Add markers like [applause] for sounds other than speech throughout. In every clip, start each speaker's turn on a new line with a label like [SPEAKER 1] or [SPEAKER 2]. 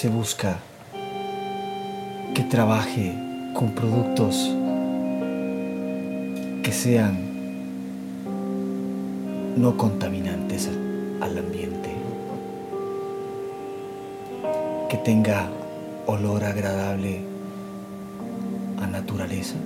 [SPEAKER 1] Se busca que trabaje con productos que sean no contaminantes al ambiente, que tenga olor agradable a naturaleza.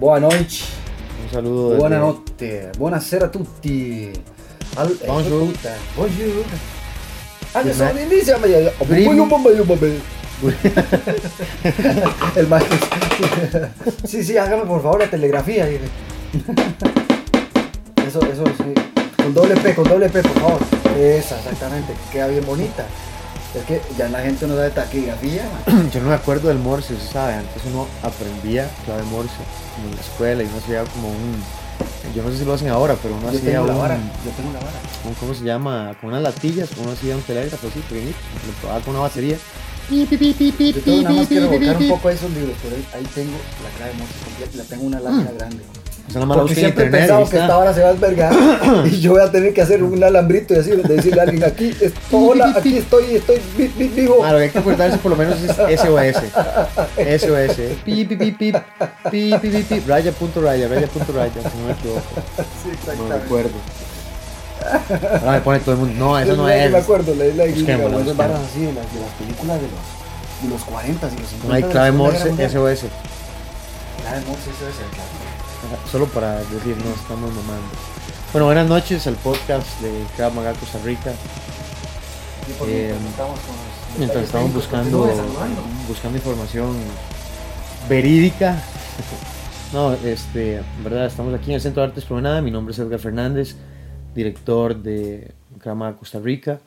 [SPEAKER 2] Bueno, buenas noches. Un saludo. desde-
[SPEAKER 3] buonanotte, buonasera a tutti. Al- eh,
[SPEAKER 2] Bonjour.
[SPEAKER 3] puta, Bonjour. El maestro. Sí, sí, hágame por favor la telegrafía. Eso, eso, sí. Con doble P, con doble P, por favor. Esa, exactamente, que queda bien bonita. Es que ya la gente no sabe taquigrafía, man. [clears throat]
[SPEAKER 2] Yo no me acuerdo del morse, usted sabe. Antes uno aprendía clave morse en la escuela y uno hacía como un. Yo no sé si lo hacen ahora, pero uno
[SPEAKER 3] Yo
[SPEAKER 2] hacía
[SPEAKER 3] tengo la vara, yo tengo la vara.
[SPEAKER 2] un- ¿Cómo se llama? Con unas latillas, uno hacía un telégrafo así, pequeñito. Lo probaba con una batería.
[SPEAKER 3] Yo tengo nada más que revolcar un poco esos libros, pero ahí, ahí tengo la clave morse completa, la tengo una lámina grande.
[SPEAKER 2] O sea, nada más la
[SPEAKER 3] Porque siempre he pensado que esta hora se va a albergar [coughs] y yo voy a tener que hacer un alambrito y así, de decirle a alguien, aquí estoy, hola, aquí estoy, estoy vi- vi- vivo.
[SPEAKER 2] Ah, lo que hay que acordarse por lo menos es [laughs] SOS. SOS. Pi, pi, pi, pi, pi, pi, pi, pi, raya, punto, raya, raya, punto, raya, si no me equivoco. [laughs]
[SPEAKER 3] Sí,
[SPEAKER 2] No
[SPEAKER 3] exactamente.
[SPEAKER 2] recuerdo. Ahora me pone todo el mundo. No, eso
[SPEAKER 3] Yo
[SPEAKER 2] no
[SPEAKER 3] no
[SPEAKER 2] es.
[SPEAKER 3] me acuerdo, leí la guía,
[SPEAKER 2] Busquémosla,
[SPEAKER 3] esas
[SPEAKER 2] busquémosla.
[SPEAKER 3] varas así de las, de las películas de los, de los 40 y los 50.
[SPEAKER 2] No hay clave Morse. SOS.
[SPEAKER 3] Clave Morse, eso es el clave.
[SPEAKER 2] Solo para decir, no estamos mamando. Bueno, buenas noches al podcast de Krav Maga Costa Rica.
[SPEAKER 3] Y por
[SPEAKER 2] Eh,
[SPEAKER 3] mientras estamos
[SPEAKER 2] Mientras buscando, buscando información verídica. [laughs] No, este, en verdad, estamos aquí en el Centro de Artes Promenada. Mi nombre es Edgar Fernández, director de Krav Maga Costa Rica.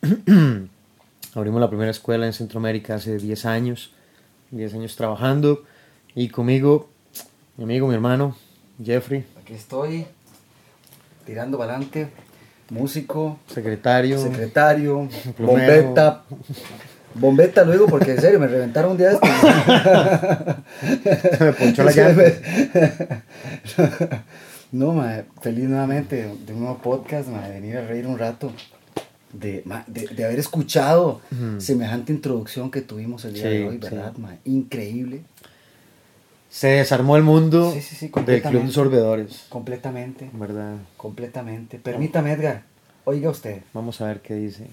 [SPEAKER 2] [clears throat] Abrimos la primera escuela en Centroamérica hace 10 años, 10 años trabajando. Y conmigo, mi amigo, mi hermano, Jeffrey,
[SPEAKER 3] Aquí estoy, tirando para adelante, músico,
[SPEAKER 2] secretario.
[SPEAKER 3] secretario, bombeta. Bombeta luego porque en serio me reventaron un día esto.
[SPEAKER 2] me ponchó la [laughs] llanta. [laughs]
[SPEAKER 3] No, mae, feliz nuevamente de un nuevo podcast, mae, de venir a reír un rato. de, ma, de, de haber escuchado semejante introducción que tuvimos el día
[SPEAKER 2] Sí,
[SPEAKER 3] de hoy,
[SPEAKER 2] sí.
[SPEAKER 3] ¿verdad? ma? Increíble,
[SPEAKER 2] Se desarmó el mundo
[SPEAKER 3] Sí, sí, sí,
[SPEAKER 2] del Club de. Sorbedores,
[SPEAKER 3] completamente,
[SPEAKER 2] ¿verdad?
[SPEAKER 3] completamente. Permítame, Edgar, oiga usted.
[SPEAKER 2] Vamos a ver qué dice.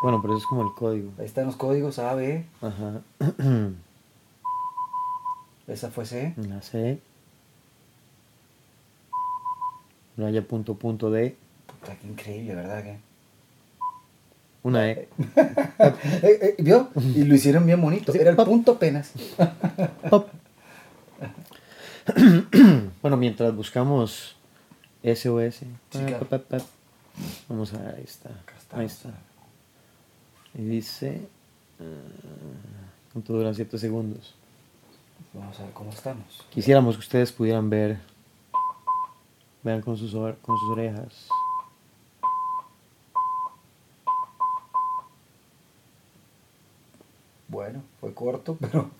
[SPEAKER 2] Bueno, pero eso es como el código.
[SPEAKER 3] Ahí están los códigos A, B,
[SPEAKER 2] Ajá. [clears throat]
[SPEAKER 3] esa fue C.
[SPEAKER 2] La C. Raya punto punto D.
[SPEAKER 3] Puta, qué increíble, ¿verdad? que?
[SPEAKER 2] Una E.
[SPEAKER 3] Eh, eh, ¿Vio? Y lo hicieron bien bonito.
[SPEAKER 2] Sí,
[SPEAKER 3] Era el
[SPEAKER 2] pop.
[SPEAKER 3] punto apenas.
[SPEAKER 2] Pop. [coughs] bueno, mientras buscamos SOS.
[SPEAKER 3] Sí, claro.
[SPEAKER 2] Vamos a ver, ahí está. Ahí está. Y dice. ¿Cuánto duran 7 segundos?
[SPEAKER 3] Vamos a ver cómo estamos.
[SPEAKER 2] Quisiéramos que ustedes pudieran ver. Vean con sus, con sus orejas.
[SPEAKER 3] Bueno, fue corto, [laughs] pero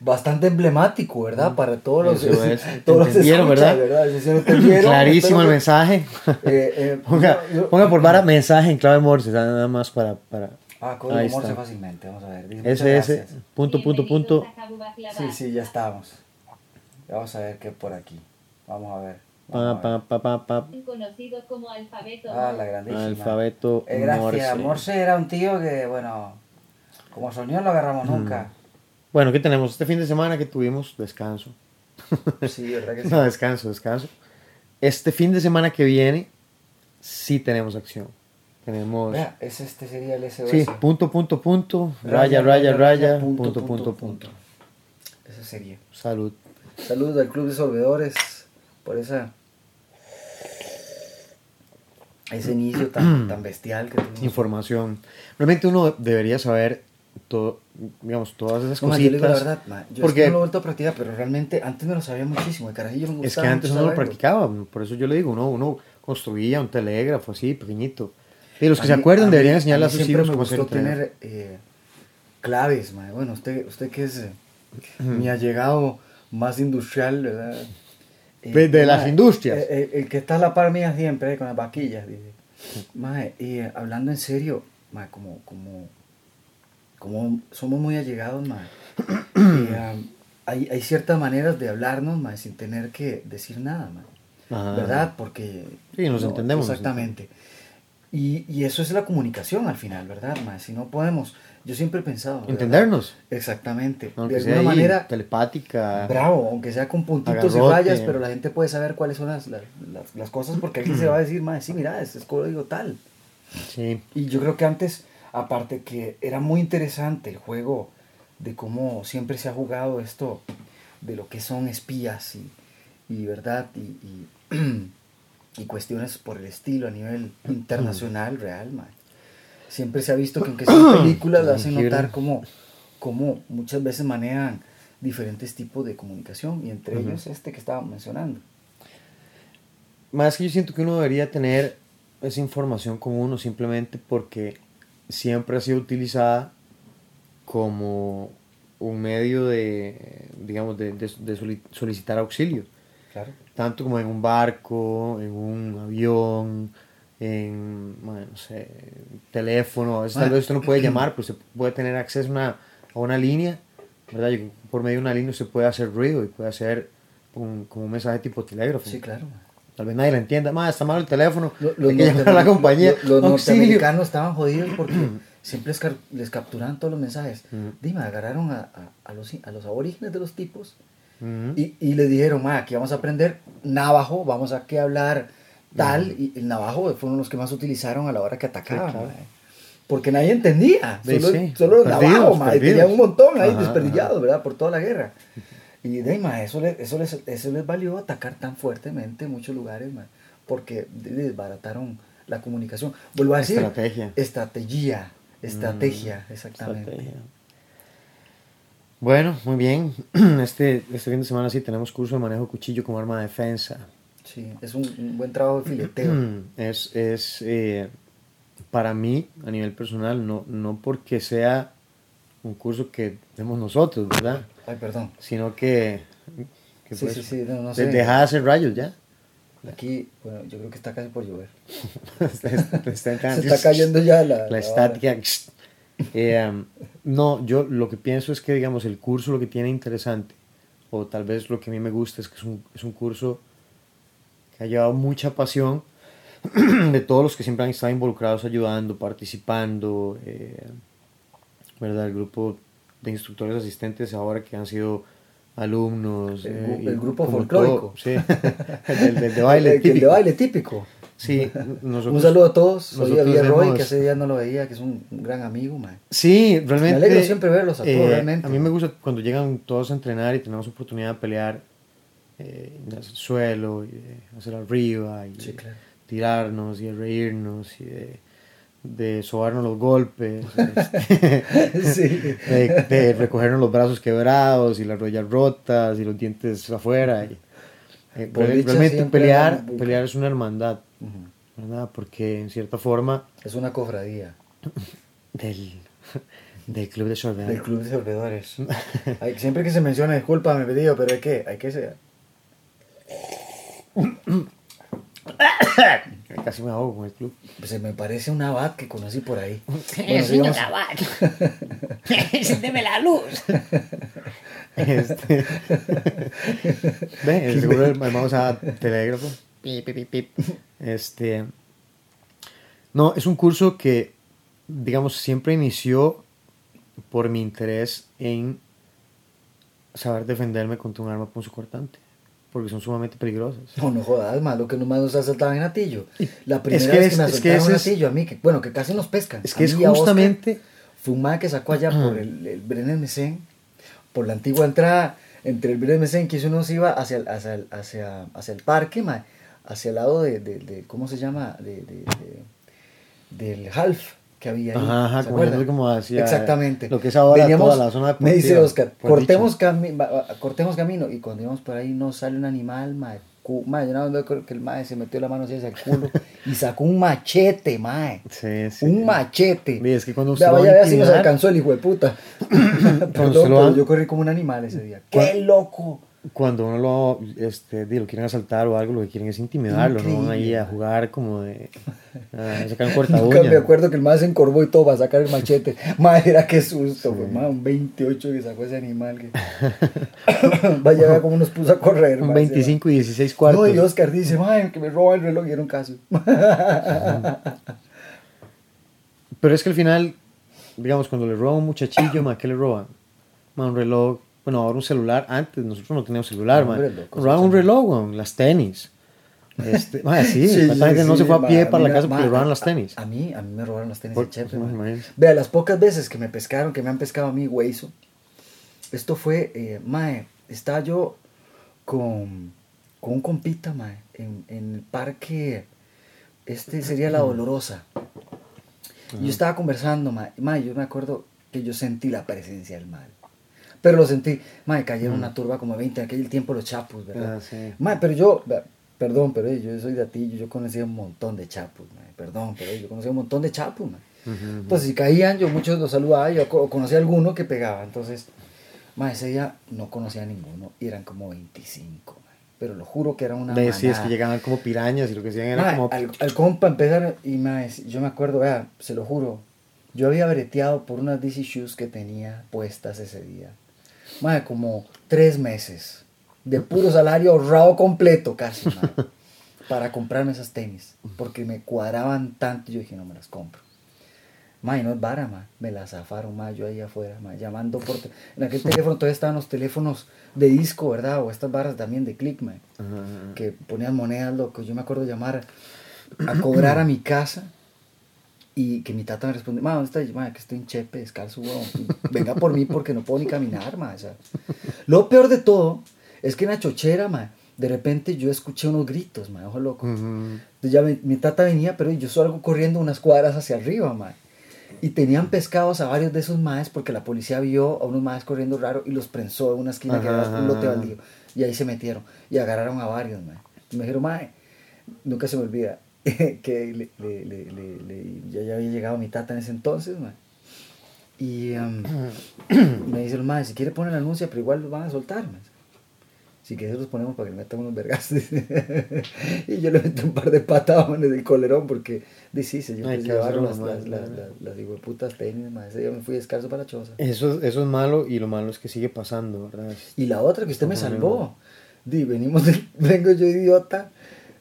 [SPEAKER 3] bastante emblemático, ¿verdad? Para todos los,
[SPEAKER 2] Eso es, [laughs]
[SPEAKER 3] todos los
[SPEAKER 2] ¿verdad?
[SPEAKER 3] Entendieron. [laughs]
[SPEAKER 2] Clarísimo el mensaje.
[SPEAKER 3] eh, eh,
[SPEAKER 2] ponga,
[SPEAKER 3] yo- yo-
[SPEAKER 2] ponga por vara mensaje en clave Morse, nada más para. para
[SPEAKER 3] Ah, código
[SPEAKER 2] Ahí
[SPEAKER 3] Morse
[SPEAKER 2] está.
[SPEAKER 3] fácilmente, vamos a ver. Dice, muchas
[SPEAKER 2] SS,
[SPEAKER 3] gracias.
[SPEAKER 2] punto, punto, punto.
[SPEAKER 3] Sí, sí, ya estamos. Vamos a ver qué por aquí. Vamos a ver.
[SPEAKER 2] Pa,
[SPEAKER 3] Vamos
[SPEAKER 2] pa, pa, pa, pa.
[SPEAKER 4] conocido como alfabeto.
[SPEAKER 3] Ah, la grandísima.
[SPEAKER 2] Alfabeto
[SPEAKER 3] Eh, gracias.
[SPEAKER 2] Morse.
[SPEAKER 3] Morse. era un tío que, bueno, como soñó no lo agarramos nunca.
[SPEAKER 2] Bueno, ¿qué tenemos? Este fin de semana que tuvimos descanso. [laughs]
[SPEAKER 3] Sí, verdad que [laughs] sí.
[SPEAKER 2] No, descanso, descanso. Este fin de semana que viene sí tenemos acción. Tenemos...
[SPEAKER 3] Vea, ese este sería el SOS.
[SPEAKER 2] Sí, punto, punto, punto, raya, raya, raya, punto, punto, punto.
[SPEAKER 3] Ese sería.
[SPEAKER 2] Salud.
[SPEAKER 3] Saludos al Club de Solvedores por esa ese inicio tan, [clears throat] tan bestial que tuvimos.
[SPEAKER 2] Información. Realmente uno debería saber todo, digamos, todas esas
[SPEAKER 3] No, ma, yo digo la
[SPEAKER 2] cositas.
[SPEAKER 3] verdad, ma, yo es
[SPEAKER 2] porque-
[SPEAKER 3] que no lo he vuelto a practicar, pero realmente antes me lo sabía muchísimo. El carajillo me gustaba
[SPEAKER 2] Es que antes uno lo practicaba, por eso yo le digo, uno, uno construía un telégrafo así, pequeñito. Y los que
[SPEAKER 3] A
[SPEAKER 2] se
[SPEAKER 3] mí-
[SPEAKER 2] acuerdan
[SPEAKER 3] a
[SPEAKER 2] deberían
[SPEAKER 3] mí-
[SPEAKER 2] enseñarle a
[SPEAKER 3] mí
[SPEAKER 2] sus hijos
[SPEAKER 3] me
[SPEAKER 2] cómo hacer
[SPEAKER 3] tener eh, claves, ma. Bueno, usted, usted que es eh, mi allegado más industrial, ¿verdad? Eh,
[SPEAKER 2] De- de las
[SPEAKER 3] ma,
[SPEAKER 2] industrias.
[SPEAKER 3] eh, eh, el que está a la par mía siempre, con las vaquillas, dice. Ma, y hablando en serio, ma, como, como, como somos muy allegados, ma, eh, um, hay, hay ciertas maneras de hablarnos, ma, sin tener que decir nada, ma.
[SPEAKER 2] Ajá.
[SPEAKER 3] ¿verdad? Porque...
[SPEAKER 2] Sí, nos entendemos, nos
[SPEAKER 3] Exactamente. Y, y eso es la comunicación al final, ¿verdad? ma? Si no podemos, yo siempre he pensado... ¿verdad?
[SPEAKER 2] Entendernos.
[SPEAKER 3] Exactamente.
[SPEAKER 2] Aunque
[SPEAKER 3] de alguna manera,
[SPEAKER 2] telepática.
[SPEAKER 3] bravo, aunque sea con puntitos y
[SPEAKER 2] Agarrote.
[SPEAKER 3] rayas, pero la gente puede saber cuáles son las, las, las- las cosas porque alguien se va a decir, más sí, mira, este es código tal.
[SPEAKER 2] Sí.
[SPEAKER 3] Y yo creo que antes, aparte que era muy interesante el juego de cómo siempre se ha jugado esto, de lo que son espías y, y verdad, y, y, [clears throat] y cuestiones por el estilo a nivel internacional, real, man. Siempre se ha visto que aunque sean [clears throat] películas, lo hacen notar como, como muchas veces manejan diferentes tipos de comunicación, y entre ellos este que estaba mencionando.
[SPEAKER 2] Más que yo siento que uno debería tener esa información con uno simplemente porque siempre ha sido utilizada como un medio de, digamos, de, de- de soli- solicitar auxilio.
[SPEAKER 3] Claro.
[SPEAKER 2] Tanto como en un barco, en un avión, en, bueno, no sé, teléfono. A veces tal vez usted no puede [clears throat] llamar, pero se puede tener acceso a una, a una línea, ¿verdad? Y por medio de una línea se puede hacer ruido y puede hacer un, como un mensaje tipo telégrafo.
[SPEAKER 3] Sí, claro.
[SPEAKER 2] Tal vez nadie la entienda. Más, está mal el teléfono.
[SPEAKER 3] Lo- Los,
[SPEAKER 2] hay que llamar a la compañía.
[SPEAKER 3] lo- los
[SPEAKER 2] Auxilio.
[SPEAKER 3] norteamericanos estaban jodidos porque [clears throat] siempre les, les capturaban todos los mensajes.
[SPEAKER 2] Ujú.
[SPEAKER 3] Dime, agarraron a, a- a los, a los aborígenes de los tipos
[SPEAKER 2] Ujú.
[SPEAKER 3] y, y le dijeron, ma, aquí vamos a aprender navajo, vamos a que hablar tal. Y el navajo fueron los que más utilizaron a la hora que atacaban.
[SPEAKER 2] claro.
[SPEAKER 3] ma. Porque nadie entendía.
[SPEAKER 2] Sí,
[SPEAKER 3] Solo,
[SPEAKER 2] sí.
[SPEAKER 3] solo los
[SPEAKER 2] Perdidos,
[SPEAKER 3] navajos, ma, y tenían un montón ahí
[SPEAKER 2] Ajá,
[SPEAKER 3] desperdillados, ¿verdad? Por toda la guerra. [laughs] Y de ahí, eso, le- eso, les, eso les valió atacar tan fuertemente en muchos lugares, ma, porque desbarataron la comunicación. Vuelvo a decir,
[SPEAKER 2] Estrategia.
[SPEAKER 3] estrategia, estrategia,
[SPEAKER 2] Mm,
[SPEAKER 3] exactamente.
[SPEAKER 2] Estrategia. Bueno, muy bien. [clears throat] Este, este fin de semana sí tenemos curso de manejo cuchillo como arma de defensa.
[SPEAKER 3] Sí, es un, un buen trabajo de fileteo. [clears throat]
[SPEAKER 2] Es, es eh, para mí, a nivel personal, no, no porque sea un curso que demos nosotros, ¿verdad?
[SPEAKER 3] Ay, perdón.
[SPEAKER 2] Sino que, que
[SPEAKER 3] Sí,
[SPEAKER 2] pues,
[SPEAKER 3] sí, sí, no, no
[SPEAKER 2] de-
[SPEAKER 3] sé.
[SPEAKER 2] deja de hacer rayos ya.
[SPEAKER 3] Aquí, bueno, yo creo que está casi por llover. [laughs]
[SPEAKER 2] Está. [laughs]
[SPEAKER 3] Se está cayendo ya la,
[SPEAKER 2] la
[SPEAKER 3] la
[SPEAKER 2] estática. Eh, um, no, yo lo que pienso es que, digamos, el curso lo que tiene interesante, o tal vez lo que a mí me gusta, es que es un, es un curso que ha llevado mucha pasión [clears throat] de todos los que siempre han estado involucrados, ayudando, participando, eh, ¿verdad? El grupo de instructores asistentes ahora que han sido alumnos.
[SPEAKER 3] El
[SPEAKER 2] eh,
[SPEAKER 3] el grupo folclórico.
[SPEAKER 2] todo, Sí, [laughs] el del de baile. [laughs]
[SPEAKER 3] El- el de
[SPEAKER 2] típico.
[SPEAKER 3] baile típico.
[SPEAKER 2] Sí, nosotros,
[SPEAKER 3] Un saludo a todos. Soy Javier Roy, que hace días no lo veía, que es un, gran amigo, man.
[SPEAKER 2] Sí, realmente.
[SPEAKER 3] Me alegro siempre verlos a todos,
[SPEAKER 2] eh,
[SPEAKER 3] realmente.
[SPEAKER 2] A mí me gusta cuando llegan todos a entrenar y tenemos oportunidad de pelear eh, en el suelo, y de hacer arriba, y
[SPEAKER 3] Sí,
[SPEAKER 2] de
[SPEAKER 3] claro.
[SPEAKER 2] tirarnos y de reírnos y de, de sobarnos los golpes, [laughs] este,
[SPEAKER 3] Sí.
[SPEAKER 2] de, de recogernos los brazos quebrados y las rodillas rotas y los dientes afuera. y, eh, realmente pelear, pelear es una hermandad. ¿verdad? Porque en cierta forma
[SPEAKER 3] Es una cofradía
[SPEAKER 2] del, del club de soldado.
[SPEAKER 3] del Club de Servidores. Hay- [laughs] siempre que se menciona, disculpa, me pedido, pero hay que, hay que ser. [coughs] [coughs]
[SPEAKER 2] Casi me ahogo con el club.
[SPEAKER 3] Se me parece un abad que conocí por ahí. [laughs]
[SPEAKER 5] Señor
[SPEAKER 3] sigamos.
[SPEAKER 5] Abad. [laughs] Enciéndeme la luz.
[SPEAKER 2] Este, [laughs] Ve, seguro el hermano usaba telégrafo.
[SPEAKER 5] Pip, pip, pip.
[SPEAKER 2] Este. No, es un curso que, digamos, siempre inició por mi interés en saber defenderme contra un arma punzocortante. Porque son sumamente peligrosas.
[SPEAKER 3] No, no jodas, más lo que nomás nos asaltaban en Atillo. La primera
[SPEAKER 2] que
[SPEAKER 3] vez
[SPEAKER 2] es-
[SPEAKER 3] que me
[SPEAKER 2] es que
[SPEAKER 3] asaltaron en
[SPEAKER 2] es-
[SPEAKER 3] Atillo, a mí, que, bueno, que casi nos pescan.
[SPEAKER 2] Es que es justamente.
[SPEAKER 3] Mae que sacó allá por el, el Bren Mesén, por la antigua entrada, entre el Bren Mesén, que uno se iba hacia, el- hacia, hacia, hacia el parque, mae, hacia el lado de, de, de- ¿cómo se llama? De- del Half que había ahí.
[SPEAKER 2] Ajá,
[SPEAKER 3] ¿se
[SPEAKER 2] como yendo como hacia
[SPEAKER 3] Exactamente.
[SPEAKER 2] lo que es ahora
[SPEAKER 3] Veníamos-
[SPEAKER 2] toda la zona
[SPEAKER 3] Me dice
[SPEAKER 2] deportiva,
[SPEAKER 3] Oscar, cortemos, cami- cortemos camino. Y cuando íbamos por ahí no sale un animal, mae. cu- mae, yo más veo que- el mae se metió la mano hacia el culo y sacó un machete, mae.
[SPEAKER 2] Sí, sí.
[SPEAKER 3] Un machete.
[SPEAKER 2] Ve, es que cuando usted va
[SPEAKER 3] vaya,
[SPEAKER 2] a
[SPEAKER 3] si nos alcanzó el hijo de puta. [coughs] Perdón, pero yo corrí como un animal ese día. ¡Qué loco!
[SPEAKER 2] Cuando uno lo, este, lo quieren asaltar o algo, lo que quieren es intimidarlo, no van ahí
[SPEAKER 3] Increíble.
[SPEAKER 2] a jugar como de. a sacar un [laughs]
[SPEAKER 3] Nunca
[SPEAKER 2] corta
[SPEAKER 3] me acuerdo que el mae se encorvó y todo para sacar el machete. [laughs] Madre, era qué susto,
[SPEAKER 2] Sí.
[SPEAKER 3] un 28 que sacó ese animal. Que... [laughs] Vaya, vea cómo nos puso a correr.
[SPEAKER 2] Un
[SPEAKER 3] mae, ese
[SPEAKER 2] 25 y 16
[SPEAKER 3] mae.
[SPEAKER 2] cuartos.
[SPEAKER 3] No, y Oscar dice, madre, que me roba el reloj y era un caso.
[SPEAKER 2] Pero es que al final, digamos, cuando le roban a un muchachillo, ¿qué le roban? Ma, un reloj, bueno, ahora un celular. Antes nosotros no teníamos celular,
[SPEAKER 3] No,
[SPEAKER 2] ma.
[SPEAKER 3] hombre, loco,
[SPEAKER 2] Nos roban un reloj, las tenis. Este, [laughs] sí,
[SPEAKER 3] Sí,
[SPEAKER 2] gente no se fue a pie para la casa porque le
[SPEAKER 3] a-
[SPEAKER 2] las tenis.
[SPEAKER 3] A, a mí, a mí me robaron las tenis
[SPEAKER 2] Por- imagínese.
[SPEAKER 3] Vea, las pocas veces que me pescaron, que me han pescado a mí, Weiso, esto fue, eh, mae, estaba yo con, con un compita, mae, en, en el parque, este [clears throat] sería La Dolorosa. Y Yo estaba conversando, mae, mae, yo me acuerdo que yo sentí la presencia del mal. Pero lo sentí, mae, cayeron una turba como de 20, en aquel tiempo los chapos, ¿verdad?
[SPEAKER 2] Ah, sí.
[SPEAKER 3] Mae, pero yo, perdón, pero eh, yo soy de Atillo, yo conocía un montón de chapos, mae, perdón, pero eh, yo conocía un montón de chapos, mae.
[SPEAKER 2] Ujú,
[SPEAKER 3] Entonces, si caían, yo muchos los saludaba, yo co- conocía a alguno que pegaba. Entonces, mae, ese día no conocía a ninguno, y eran como 25, mae. pero lo juro que era una
[SPEAKER 2] Ve, sí, es que llegaban como pirañas y lo que hacían era
[SPEAKER 3] Mae,
[SPEAKER 2] como.
[SPEAKER 3] al, al compa empezar, y mae, yo me acuerdo, vea, se lo juro, yo había breteado por unas DC Shoes que tenía puestas ese día. Mae, como tres meses de puro salario ahorrado completo casi, [laughs] para comprarme esas tenis, porque me cuadraban tanto, yo dije, no me las compro. Mae, no es vara, mae. Me la zafaron, mae, yo ahí afuera, mae, llamando por... En aquel teléfono todavía estaban los teléfonos de disco, ¿verdad? O estas varas también de click, mae
[SPEAKER 2] Ajá, ajá.
[SPEAKER 3] que ponían monedas, loco. Yo me acuerdo llamar a cobrar a mi casa y que mi tata me responde, ma, ¿dónde está? Y yo, "Ma, que estoy en Chepe, descalzo, weón. Venga por mí porque no puedo ni caminar, ma. O sea, lo peor de todo es que en la chochera, ma, de repente yo escuché unos gritos, ma, ojo loco. Entonces ya mi, mi tata venía, pero yo salgo corriendo unas cuadras hacia arriba, ma. Y tenían pescados a varios de esos maes porque la policía vio a unos maes corriendo raro y los prensó en una esquina que era un lote baldío. Y ahí se metieron y agarraron a varios, mae. Y me dijeron, mae, nunca se me olvida [laughs] que le, le- le- ya, ya había llegado mi tata en ese entonces, mae. Y um, [clears throat] me dice el mae, si quiere poner la anuncia, pero igual lo van a soltar, mae. Si quieres los ponemos para que le metan unos vergas. [laughs] y yo le metí un par de patadas en el colerón porque dice, sí, yo
[SPEAKER 2] Ay,
[SPEAKER 3] llevaron las, las,
[SPEAKER 2] man.
[SPEAKER 3] las, las, hijueputas tenis, ma. Ese día me fui descalzo para la choza.
[SPEAKER 2] Eso, eso es malo y lo malo es que sigue pasando, ¿verdad?
[SPEAKER 3] Y la otra que usted me salvó. Di, venimos de- [laughs] vengo yo idiota.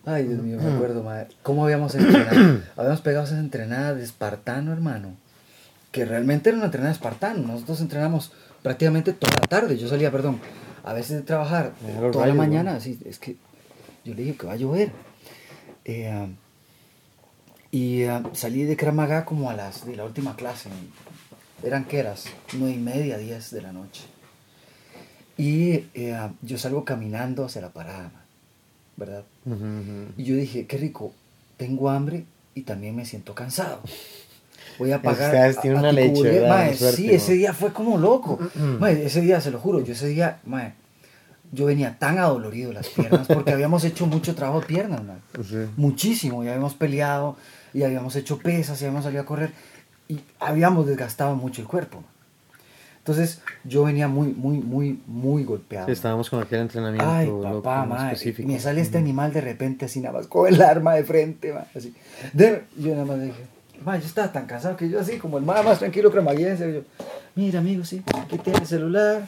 [SPEAKER 3] Ay, Dios mío, me acuerdo, madre. ¿Cómo habíamos entrenado? [clears throat] habíamos pegado esas entrenadas de espartano, hermano. Que realmente era una entrenada de espartano. Nosotros entrenamos prácticamente toda la tarde. Yo salía, perdón, a veces de trabajar toda la mañana. Sí, es que yo le dije que va a llover. Eh, y ah, salí de Kramaga como a las de la última clase. Eran que eras nueve y media, diez de la noche. Y eh, yo salgo caminando hacia la parada, ¿verdad? Y yo dije, qué rico, tengo hambre y también me siento cansado. Voy a pagar.
[SPEAKER 2] Ustedes tienen una
[SPEAKER 3] Tico
[SPEAKER 2] leche,
[SPEAKER 3] Burger.
[SPEAKER 2] ¿verdad?
[SPEAKER 3] Mae,
[SPEAKER 2] Una suerte,
[SPEAKER 3] sí, ese día fue como loco. Mae, ese día, se lo juro, yo ese día, mae, yo venía tan adolorido las piernas porque habíamos hecho mucho trabajo de piernas.
[SPEAKER 2] Sí.
[SPEAKER 3] Muchísimo, y habíamos peleado, y habíamos hecho pesas, y habíamos salido a correr, y habíamos desgastado mucho el cuerpo. mae. Entonces, yo venía muy, muy, muy, muy golpeado.
[SPEAKER 2] Sí, estábamos con aquel entrenamiento
[SPEAKER 3] Ay,
[SPEAKER 2] loco,
[SPEAKER 3] papá,
[SPEAKER 2] muy
[SPEAKER 3] madre.
[SPEAKER 2] específico.
[SPEAKER 3] Me sale este animal de repente así nada más con el arma de frente, así. De- yo nada más dije, ma, yo estaba tan cansado que yo así, como el más, más tranquilo cremaguiense, yo, mira amigo, sí, aquí tiene el celular,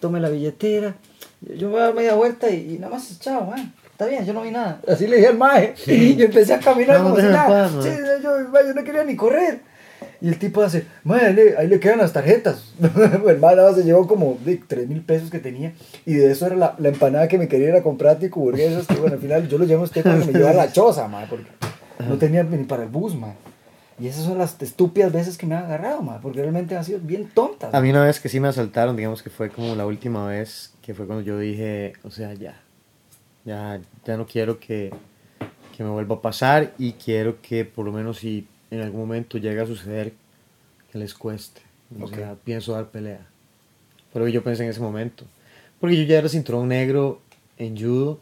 [SPEAKER 3] tome la billetera, yo, yo voy a dar media vuelta y, y nada más, chao, ma. Está bien, yo no vi nada. Así le dije al mae. [laughs] Y empecé a caminar
[SPEAKER 2] No,
[SPEAKER 3] como si nada.
[SPEAKER 2] paz,
[SPEAKER 3] Sí, yo, yo no quería ni correr. Y el tipo hace, madre, ahí le, ahí le quedan las tarjetas. [laughs] el más se llevó como de 3 mil pesos que tenía. Y de eso era la, la empanada que me quería ir a comprar tico burguesas. Que bueno, al final yo lo llevo a usted para que me lleve a la choza, madre, porque no tenía ni para el bus, madre. Y esas son las estúpidas veces que me han agarrado, madre, porque realmente han sido bien tontas.
[SPEAKER 2] A mí una vez que sí me asaltaron, digamos que fue como la última vez, que fue cuando yo dije, o sea, ya, ya, ya no quiero que, que me vuelva a pasar y quiero que por lo menos si en algún momento llega a suceder, que les cueste. O
[SPEAKER 3] Ok.
[SPEAKER 2] sea, pienso dar pelea. Que yo pensé en ese momento. Porque yo ya era cinturón negro en judo,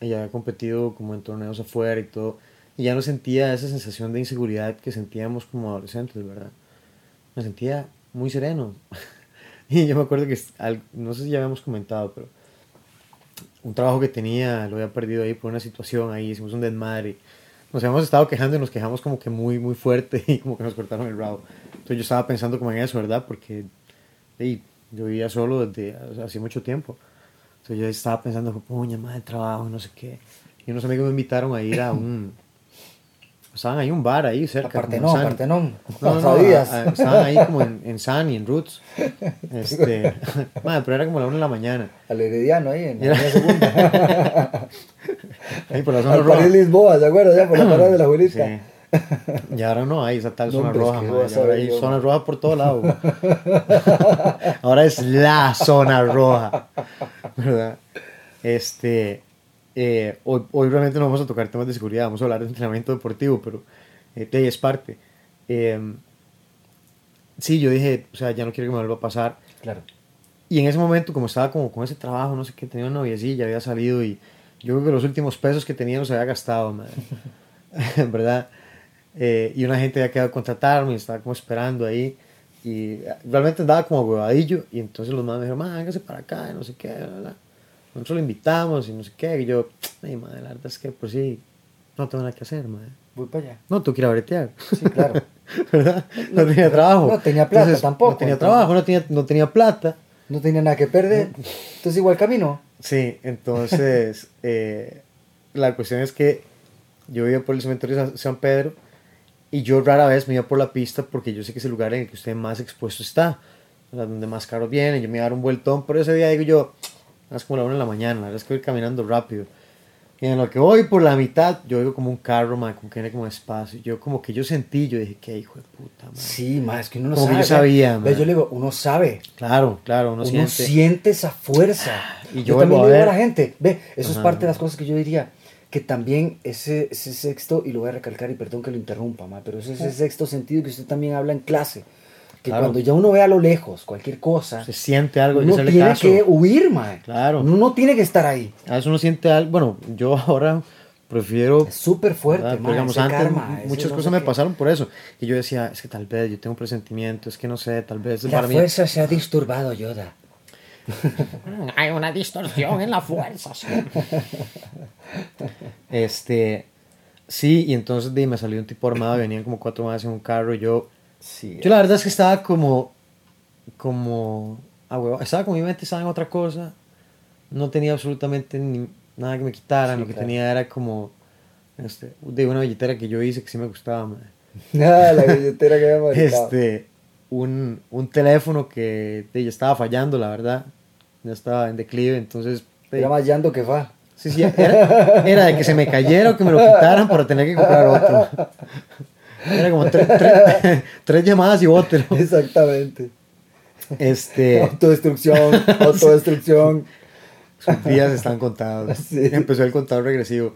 [SPEAKER 2] y ya había competido como en torneos afuera y todo, y ya no sentía esa sensación de inseguridad que sentíamos como adolescentes, ¿verdad? me sentía muy sereno. [laughs] y yo me acuerdo que, no sé si ya habíamos comentado, pero un trabajo que tenía lo había perdido ahí por una situación ahí, hicimos un desmadre. Nos habíamos estado quejando y nos quejamos como que muy, muy fuerte [laughs] y como que nos cortaron el rabo. Entonces yo estaba pensando como en eso, ¿verdad? Porque ey, yo vivía solo desde hace mucho tiempo. Entonces yo estaba pensando, puña, madre, trabajo, no sé qué. Y unos amigos me invitaron a ir a un... Estaban ahí un bar ahí cerca.
[SPEAKER 3] Partenón,
[SPEAKER 2] San-
[SPEAKER 3] Partenón.
[SPEAKER 2] no, no,
[SPEAKER 3] sabías.
[SPEAKER 2] a- a- estaban ahí como en, en San y en Roots. [laughs] Este, [laughs] madre, pero era como la una de la mañana.
[SPEAKER 3] Al Herediano ahí en
[SPEAKER 2] Era-
[SPEAKER 3] la segunda. [laughs]
[SPEAKER 2] Ahí por la zona
[SPEAKER 3] Al
[SPEAKER 2] roja.
[SPEAKER 3] París Lisboa, ¿se acuerdan? Ya por la parada de la abuelita.
[SPEAKER 2] Sí. Y ahora no hay esa tal
[SPEAKER 3] No,
[SPEAKER 2] zona roja, madre, Ahora hay
[SPEAKER 3] yo,
[SPEAKER 2] zona
[SPEAKER 3] madre.
[SPEAKER 2] roja por todo lado. güey. Ahora es la zona roja. ¿Verdad? Este. Eh, hoy, hoy realmente no vamos a tocar temas de seguridad, vamos a hablar de entrenamiento deportivo, pero eh, de ahí es parte. Eh, sí, yo dije, o sea, ya no quiero que me vuelva a pasar.
[SPEAKER 3] Claro.
[SPEAKER 2] Y en ese momento, como estaba como con ese trabajo, no sé qué, tenía una noviecilla, había salido y yo creo que los últimos pesos que tenía los había gastado, madre. [laughs] [laughs] ¿verdad? Eh, y una gente había quedado a contratarme y estaba como esperando ahí. Y realmente andaba como huevadillo. Y entonces los madres me dijeron, "Ma, véngase para acá, y no sé qué, bla, bla". Nosotros lo invitamos y no sé qué. Y yo, ay, madre, la verdad es que por sí no tengo nada que hacer, madre.
[SPEAKER 3] Voy para allá.
[SPEAKER 2] No, tú quieres bretear.
[SPEAKER 3] Sí, claro. [laughs]
[SPEAKER 2] ¿Verdad? No tenía trabajo.
[SPEAKER 3] no tenía plata
[SPEAKER 2] Entonces,
[SPEAKER 3] tampoco,
[SPEAKER 2] No tenía
[SPEAKER 3] entonces.
[SPEAKER 2] trabajo, no tenía, no tenía plata.
[SPEAKER 3] No tenía nada que perder. Entonces igual camino.
[SPEAKER 2] Sí, entonces [laughs] eh, la cuestión es que yo iba por el cementerio de San- Pedro y yo rara vez me iba por la pista porque yo sé que es el lugar en el que usted más expuesto está, donde más carros vienen, yo me iba a dar un vueltón, pero ese día digo yo, es como la una de la mañana, es que voy caminando rápido. Y en lo que voy por la mitad, yo oigo como un carro, man, como que viene como espacio. Yo como que yo sentí, yo dije, qué hijo de puta, man.
[SPEAKER 3] Sí, más es que uno no
[SPEAKER 2] Como que
[SPEAKER 3] sabe.
[SPEAKER 2] yo sabía,
[SPEAKER 3] ¿ves?
[SPEAKER 2] ma.
[SPEAKER 3] Yo le digo, uno sabe.
[SPEAKER 2] Claro, claro, uno,
[SPEAKER 3] Uno,
[SPEAKER 2] siente.
[SPEAKER 3] siente. esa fuerza.
[SPEAKER 2] Y yo
[SPEAKER 3] yo, también le digo a la gente, ve, eso es parte de las cosas que yo diría, que también ese, ese sexto, y lo voy a recalcar y perdón que lo interrumpa, ma, pero ese, ese sexto sentido que usted también habla en clase, que
[SPEAKER 2] Claro.
[SPEAKER 3] cuando ya uno ve a lo lejos cualquier cosa,
[SPEAKER 2] Se siente algo,
[SPEAKER 3] uno tiene
[SPEAKER 2] caso.
[SPEAKER 3] que huir, ma.
[SPEAKER 2] Claro.
[SPEAKER 3] Uno no tiene que estar ahí.
[SPEAKER 2] A veces uno siente algo, bueno, yo ahora prefiero...
[SPEAKER 3] Es súper fuerte,
[SPEAKER 2] ¿verdad?
[SPEAKER 3] ma,
[SPEAKER 2] Pero digamos, antes
[SPEAKER 3] karma,
[SPEAKER 2] muchas
[SPEAKER 3] no
[SPEAKER 2] cosas
[SPEAKER 3] sé
[SPEAKER 2] me
[SPEAKER 3] qué.
[SPEAKER 2] pasaron por eso. Y yo decía, es que tal vez yo tengo un presentimiento, es que no sé, tal vez
[SPEAKER 5] La
[SPEAKER 2] para mí...
[SPEAKER 5] fuerza se ha disturbado, Yoda. [laughs] Hay una distorsión en la fuerza. sí.
[SPEAKER 2] Este, sí, y entonces me salió un tipo armado, venían como cuatro más en un carro, y yo,
[SPEAKER 3] Sí.
[SPEAKER 2] yo la verdad es que estaba como, como, ah, huevo, estaba con mi mente, estaba en otra cosa, no tenía absolutamente ni nada que me quitaran,
[SPEAKER 3] Sí,
[SPEAKER 2] lo que
[SPEAKER 3] claro.
[SPEAKER 2] tenía era como, este, de una billetera que yo hice que sí me gustaba, madre. [laughs]
[SPEAKER 3] Ah, la billetera que había fabricado.
[SPEAKER 2] este, un, un teléfono que de, ya estaba fallando, la verdad, ya estaba en declive, entonces... de-
[SPEAKER 3] Era más llanto que fa.
[SPEAKER 2] Sí, sí, era, era de que se me cayera o que me lo quitaran para tener que comprar otro. [laughs] Era como tre- tre- [laughs] tres llamadas y otro.
[SPEAKER 3] Exactamente.
[SPEAKER 2] Este,
[SPEAKER 3] Autodestrucción, autodestrucción. [laughs]
[SPEAKER 2] sus días están contados. [laughs]
[SPEAKER 3] Sí.
[SPEAKER 2] Empezó el contador regresivo.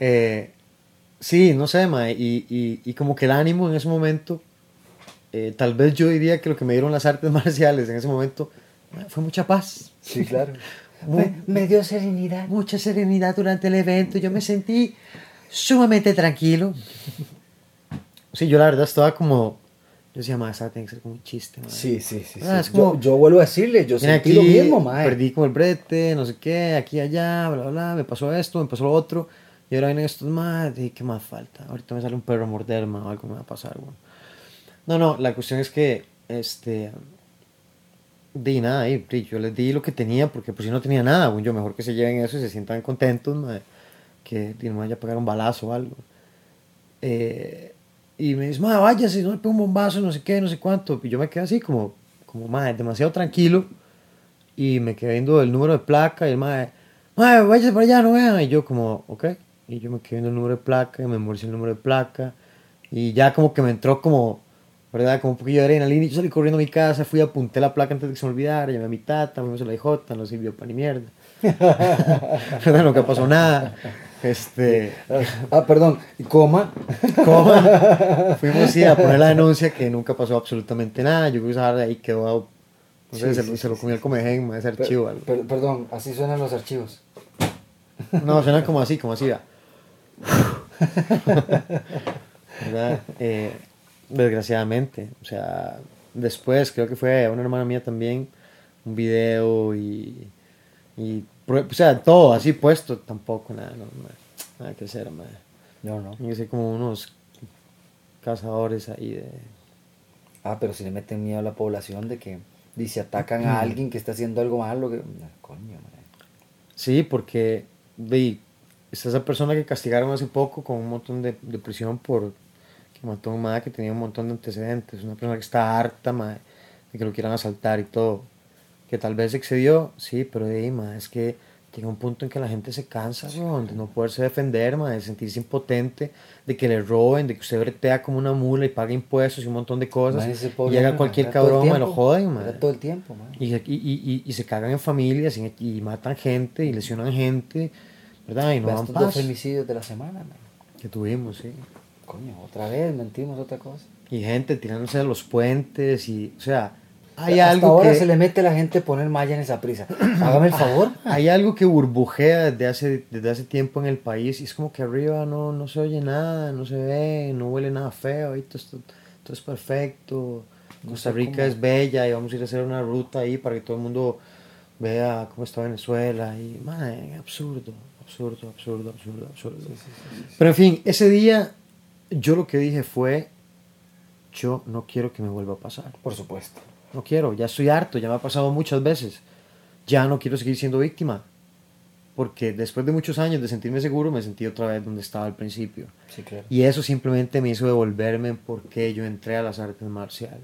[SPEAKER 2] Eh, sí, no sé, mae, y, y, y como que el ánimo en ese momento, eh, tal vez yo diría que lo que me dieron las artes marciales en ese momento mae, fue mucha paz.
[SPEAKER 3] Sí, claro.
[SPEAKER 2] Muy-
[SPEAKER 3] me dio serenidad.
[SPEAKER 2] mucha serenidad durante el evento. Yo me sentí sumamente tranquilo. Sí, yo la verdad estaba como. Yo decía, más, tiene que ser como un chiste. mae".
[SPEAKER 3] Sí, sí, sí.
[SPEAKER 2] Ah,
[SPEAKER 3] sí.
[SPEAKER 2] como-
[SPEAKER 3] yo, yo vuelvo a decirle, yo sentí lo mismo, mae.
[SPEAKER 2] Perdí como el brete, no sé qué, aquí, allá, bla, bla, bla. Me pasó esto, me pasó lo otro. Y ahora vienen estos más. ¿Y qué más falta? Ahorita me sale un perro a morderme o algo me va a pasar, güey. No, no, la cuestión es que. Este. Di nada, ahí, yo les di lo que tenía porque pues si no tenía nada, güey, yo mejor que se lleven eso y se sientan contentos, mae, que no me vaya a pegar un balazo o algo. Eh, y me dice, madre, váyase, no le pego un bombazo, no sé qué, no sé cuánto. Y yo me quedé así como, como madre, demasiado tranquilo. Y me quedé viendo el número de placa y el madre, madre, váyase para allá, no vean. Y yo como, ok. Y yo me quedé viendo el número de placa y me memoricé el número de placa. Y ya como que me entró como, ¿verdad? Como un poquillo de adrenalina. Y yo salí corriendo a mi casa, fui, apunté la placa antes de que se me olvidara, llamé a mi tata, fuimos a la IJ, no sirvió para ni mierda. ¿Verdad? [laughs] Nunca pasó nada. Este,
[SPEAKER 3] Ah, perdón. ¿Y coma?
[SPEAKER 2] coma. [laughs] Fuimos sí, a poner la denuncia que nunca pasó absolutamente nada. Yo creo que esa ahí quedó. No sé,
[SPEAKER 3] Sí,
[SPEAKER 2] se,
[SPEAKER 3] sí,
[SPEAKER 2] lo, se lo comió el comején, ese archivo.
[SPEAKER 3] Per- perdón, así suenan los archivos.
[SPEAKER 2] No, suena como así, como así. Eh, desgraciadamente. O sea, después creo que fue a una hermana mía también un video y. o sea, todo así puesto, tampoco, nada, no, nada que hacer, ma.
[SPEAKER 3] Yo no.
[SPEAKER 2] Tienen que ser como unos cazadores ahí de.
[SPEAKER 3] Ah, pero si le meten miedo a la población de que dice atacan a alguien que está haciendo algo malo, que coño, mae.
[SPEAKER 2] Sí, porque ve, está esa persona que castigaron hace poco con un montón de, de prisión por que mató a un madre que tenía un montón de antecedentes. Una persona que está harta ma, de que lo quieran asaltar y todo. Que tal vez excedió, sí, pero ahí, ma, es que llega un punto en que la gente se cansa, de no poderse defender, ma, de sentirse impotente, de que le roben, de que usted bretea como una mula y paga impuestos y un montón de cosas.
[SPEAKER 3] Pobre
[SPEAKER 2] llega cualquier cabrón, me lo
[SPEAKER 3] tiempo,
[SPEAKER 2] joden,
[SPEAKER 3] todo el tiempo.
[SPEAKER 2] Y, se- y, y, y- se cagan en familias y, matan gente y lesionan gente, ¿verdad? Y no dan paz.
[SPEAKER 3] femicidios de la semana.
[SPEAKER 2] Que tuvimos, sí.
[SPEAKER 3] Coño, otra vez mentimos otra cosa.
[SPEAKER 2] Y gente tirándose de los puentes y, o sea, hay
[SPEAKER 3] Hasta
[SPEAKER 2] algo
[SPEAKER 3] ahora
[SPEAKER 2] que...
[SPEAKER 3] se le mete a la gente poner malla en esa prisa. [clears throat] Hágame el favor.
[SPEAKER 2] Hay algo que burbujea desde hace, desde hace tiempo en el país y es como que arriba no, no se oye nada, no se ve, no huele nada feo, ahí todo, todo es perfecto. Costa Rica es bella y vamos a ir a hacer una ruta ahí para que todo el mundo vea cómo está Venezuela y, man, absurdo, absurdo, absurdo, absurdo, absurdo. Pero en fin, ese día yo lo que dije fue, yo no quiero que me vuelva a pasar.
[SPEAKER 3] Por supuesto.
[SPEAKER 2] No quiero, ya estoy harto, ya me ha pasado muchas veces. Ya no quiero seguir siendo víctima. Porque después de muchos años de sentirme seguro, me sentí otra vez donde estaba al principio.
[SPEAKER 3] Sí, claro.
[SPEAKER 2] Y eso simplemente me hizo devolverme en por qué yo entré a las artes marciales.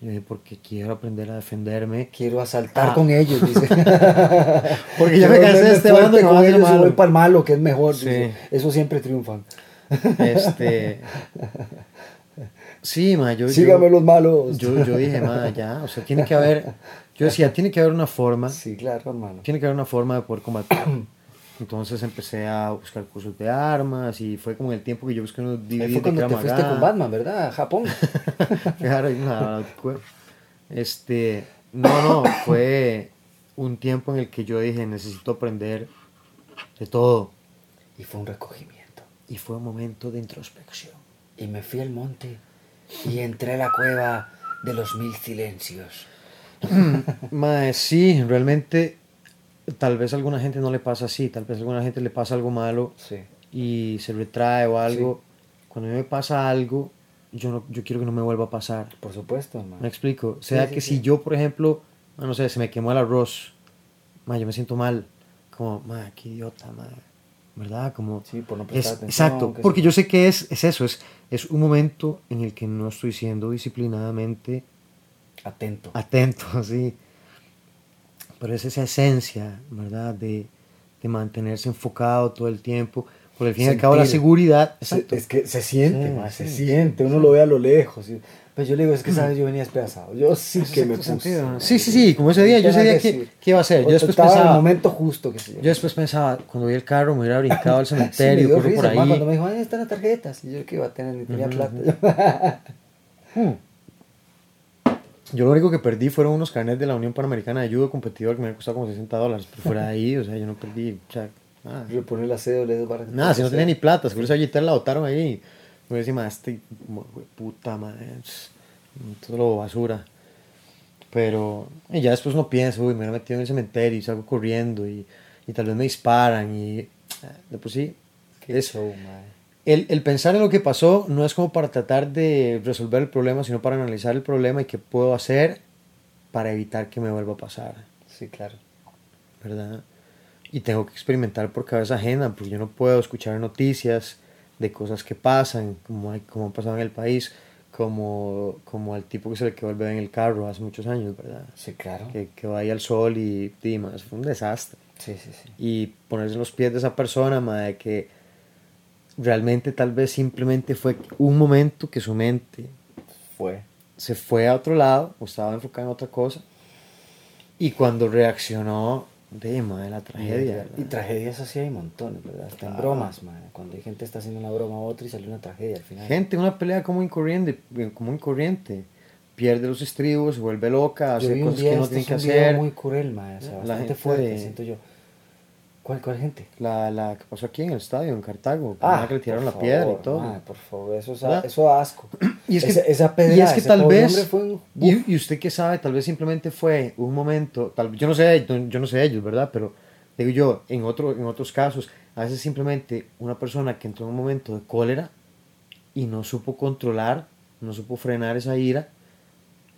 [SPEAKER 2] Yo dije, porque quiero aprender a defenderme.
[SPEAKER 3] Quiero asaltar
[SPEAKER 2] Ah.
[SPEAKER 3] con ellos, dice. [laughs]
[SPEAKER 2] Porque ya me cansé de este bando
[SPEAKER 3] con
[SPEAKER 2] hacer
[SPEAKER 3] ellos
[SPEAKER 2] malo.
[SPEAKER 3] voy para el malo, que es mejor.
[SPEAKER 2] Sí.
[SPEAKER 3] dice. Eso siempre triunfan.
[SPEAKER 2] Este. [laughs] Sí, ma, yo. yo-
[SPEAKER 3] Sígame los malos.
[SPEAKER 2] Yo, yo dije, ma, ya, o sea, tiene que haber. Yo decía, tiene que haber una forma.
[SPEAKER 3] Sí, claro, hermano.
[SPEAKER 2] tiene que haber una forma de poder combatir. Entonces empecé a buscar cursos de armas y fue como el tiempo que yo busqué unos DVDs
[SPEAKER 3] fue
[SPEAKER 2] de
[SPEAKER 3] cuando te
[SPEAKER 2] Krav
[SPEAKER 3] fuiste con Batman, ¿verdad? A Japón. [laughs]
[SPEAKER 2] Claro, no. Este, no, no, fue un tiempo en el que yo dije, necesito aprender de todo.
[SPEAKER 3] Y fue un recogimiento.
[SPEAKER 2] Y fue un momento de introspección.
[SPEAKER 3] Y me fui al monte y entré a la cueva de los mil silencios.
[SPEAKER 2] Mae, sí, realmente tal vez a alguna gente no le pasa así, tal vez a alguna gente le pasa algo malo
[SPEAKER 3] Sí.
[SPEAKER 2] y se retrae o algo. Cuando a mí me pasa algo, yo, no, yo quiero que no me vuelva a pasar.
[SPEAKER 3] Por supuesto, mae.
[SPEAKER 2] ¿Me explico? O sea
[SPEAKER 3] sí,
[SPEAKER 2] que si yo, por ejemplo, ah, no sé, se me quemó el arroz, yo me siento mal, como, ma, qué idiota, ma, ¿verdad? Como,
[SPEAKER 3] Sí, por no
[SPEAKER 2] es,
[SPEAKER 3] prestar atención.
[SPEAKER 2] exacto, porque
[SPEAKER 3] yo.
[SPEAKER 2] yo sé que es, es eso, es, es un momento en el que no estoy siendo disciplinadamente
[SPEAKER 3] Atento.
[SPEAKER 2] atento, [laughs] sí. Pero es esa esencia, ¿verdad? De, de mantenerse enfocado todo el tiempo. Por el fin y al cabo la seguridad. Exacto.
[SPEAKER 3] es que se siente,
[SPEAKER 2] Sí,
[SPEAKER 3] mae, se siente, uno lo ve a lo lejos. Pues yo le digo, es que sabes, yo venía despedazado. Yo sí que me puse.
[SPEAKER 2] sentido. Sí, sí, sí, como ese día, yo ese día, ¿qué, iba a hacer? Yo después
[SPEAKER 3] estaba en el
[SPEAKER 2] pensaba,
[SPEAKER 3] momento justo que se
[SPEAKER 2] yo después pensaba, cuando vi el carro, me hubiera brincado al [laughs]
[SPEAKER 3] Sí, me
[SPEAKER 2] cementerio,
[SPEAKER 3] dio
[SPEAKER 2] corro por
[SPEAKER 3] risa, mae, cuando me
[SPEAKER 2] ahí.
[SPEAKER 3] dijo, ahí están las tarjetas. Y yo que iba a tener, ni tenía plata.
[SPEAKER 2] Yo lo único que perdí fueron unos carnets de la Unión Panamericana de Judo competidor que me habían costado como 60 dólares. Pero fuera de ahí, o sea, yo no perdí, o sea, nada.
[SPEAKER 3] Reponer la cédula.
[SPEAKER 2] Nada, si no tenía ni plata, seguro esa billetera la botaron ahí. Me decía, "Ma, este, mo- hue- puta madre, todo basura. Pero y ya después uno piensa, uy, me hubiera metido en el cementerio y salgo corriendo y, y tal vez me disparan y de por sí.
[SPEAKER 3] Qué
[SPEAKER 2] es-
[SPEAKER 3] show,
[SPEAKER 2] el, el pensar en lo que pasó no es como para tratar de resolver el problema, sino para analizar el problema y qué puedo hacer para evitar que me vuelva a pasar.
[SPEAKER 3] Sí, claro.
[SPEAKER 2] ¿verdad? Y tengo que experimentar por cabeza ajena, porque yo no puedo escuchar noticias de cosas que pasan, como, hay, como han pasado en el país, como, como al tipo que se le quedó el bebé en el carro hace muchos años, ¿verdad?
[SPEAKER 3] Sí, claro.
[SPEAKER 2] Que, que vaya al sol y, y eso fue un desastre.
[SPEAKER 3] Sí, sí, sí.
[SPEAKER 2] Y ponerse en los pies de esa persona, ma, de que realmente tal vez simplemente fue un momento que su mente
[SPEAKER 3] Fue.
[SPEAKER 2] se fue a otro lado o estaba enfocada en otra cosa y cuando reaccionó de madre la tragedia
[SPEAKER 3] Y tragedias así hay montones, ¿verdad? Hasta en bromas, mae. Cuando hay gente está haciendo una broma a otra y sale una tragedia al final.
[SPEAKER 2] gente una pelea como incorriente como incorriente pierde los estribos se vuelve loca
[SPEAKER 3] Yo
[SPEAKER 2] hace
[SPEAKER 3] un
[SPEAKER 2] cosas
[SPEAKER 3] día,
[SPEAKER 2] que no
[SPEAKER 3] este
[SPEAKER 2] tiene que hacer
[SPEAKER 3] muy cruel. O sea,
[SPEAKER 2] La
[SPEAKER 3] bastante
[SPEAKER 2] gente
[SPEAKER 3] fuerte,
[SPEAKER 2] de-
[SPEAKER 3] siento yo. ¿Cuál, cuál gente?
[SPEAKER 2] la, la que pasó aquí en el estadio en Cartago
[SPEAKER 3] Ah,
[SPEAKER 2] que le tiraron la
[SPEAKER 3] por
[SPEAKER 2] piedra y
[SPEAKER 3] favor,
[SPEAKER 2] todo
[SPEAKER 3] mae, por favor, eso, es a- eso asco. [clears throat]
[SPEAKER 2] y es que,
[SPEAKER 3] esa, esa
[SPEAKER 2] y
[SPEAKER 3] pedrada,
[SPEAKER 2] es que tal vez
[SPEAKER 3] un-
[SPEAKER 2] y, y usted que sabe tal vez simplemente fue un momento tal yo no sé yo no sé ellos verdad pero digo yo en otro en otros casos a veces simplemente una persona que entró en un momento de cólera y no supo controlar no supo frenar esa ira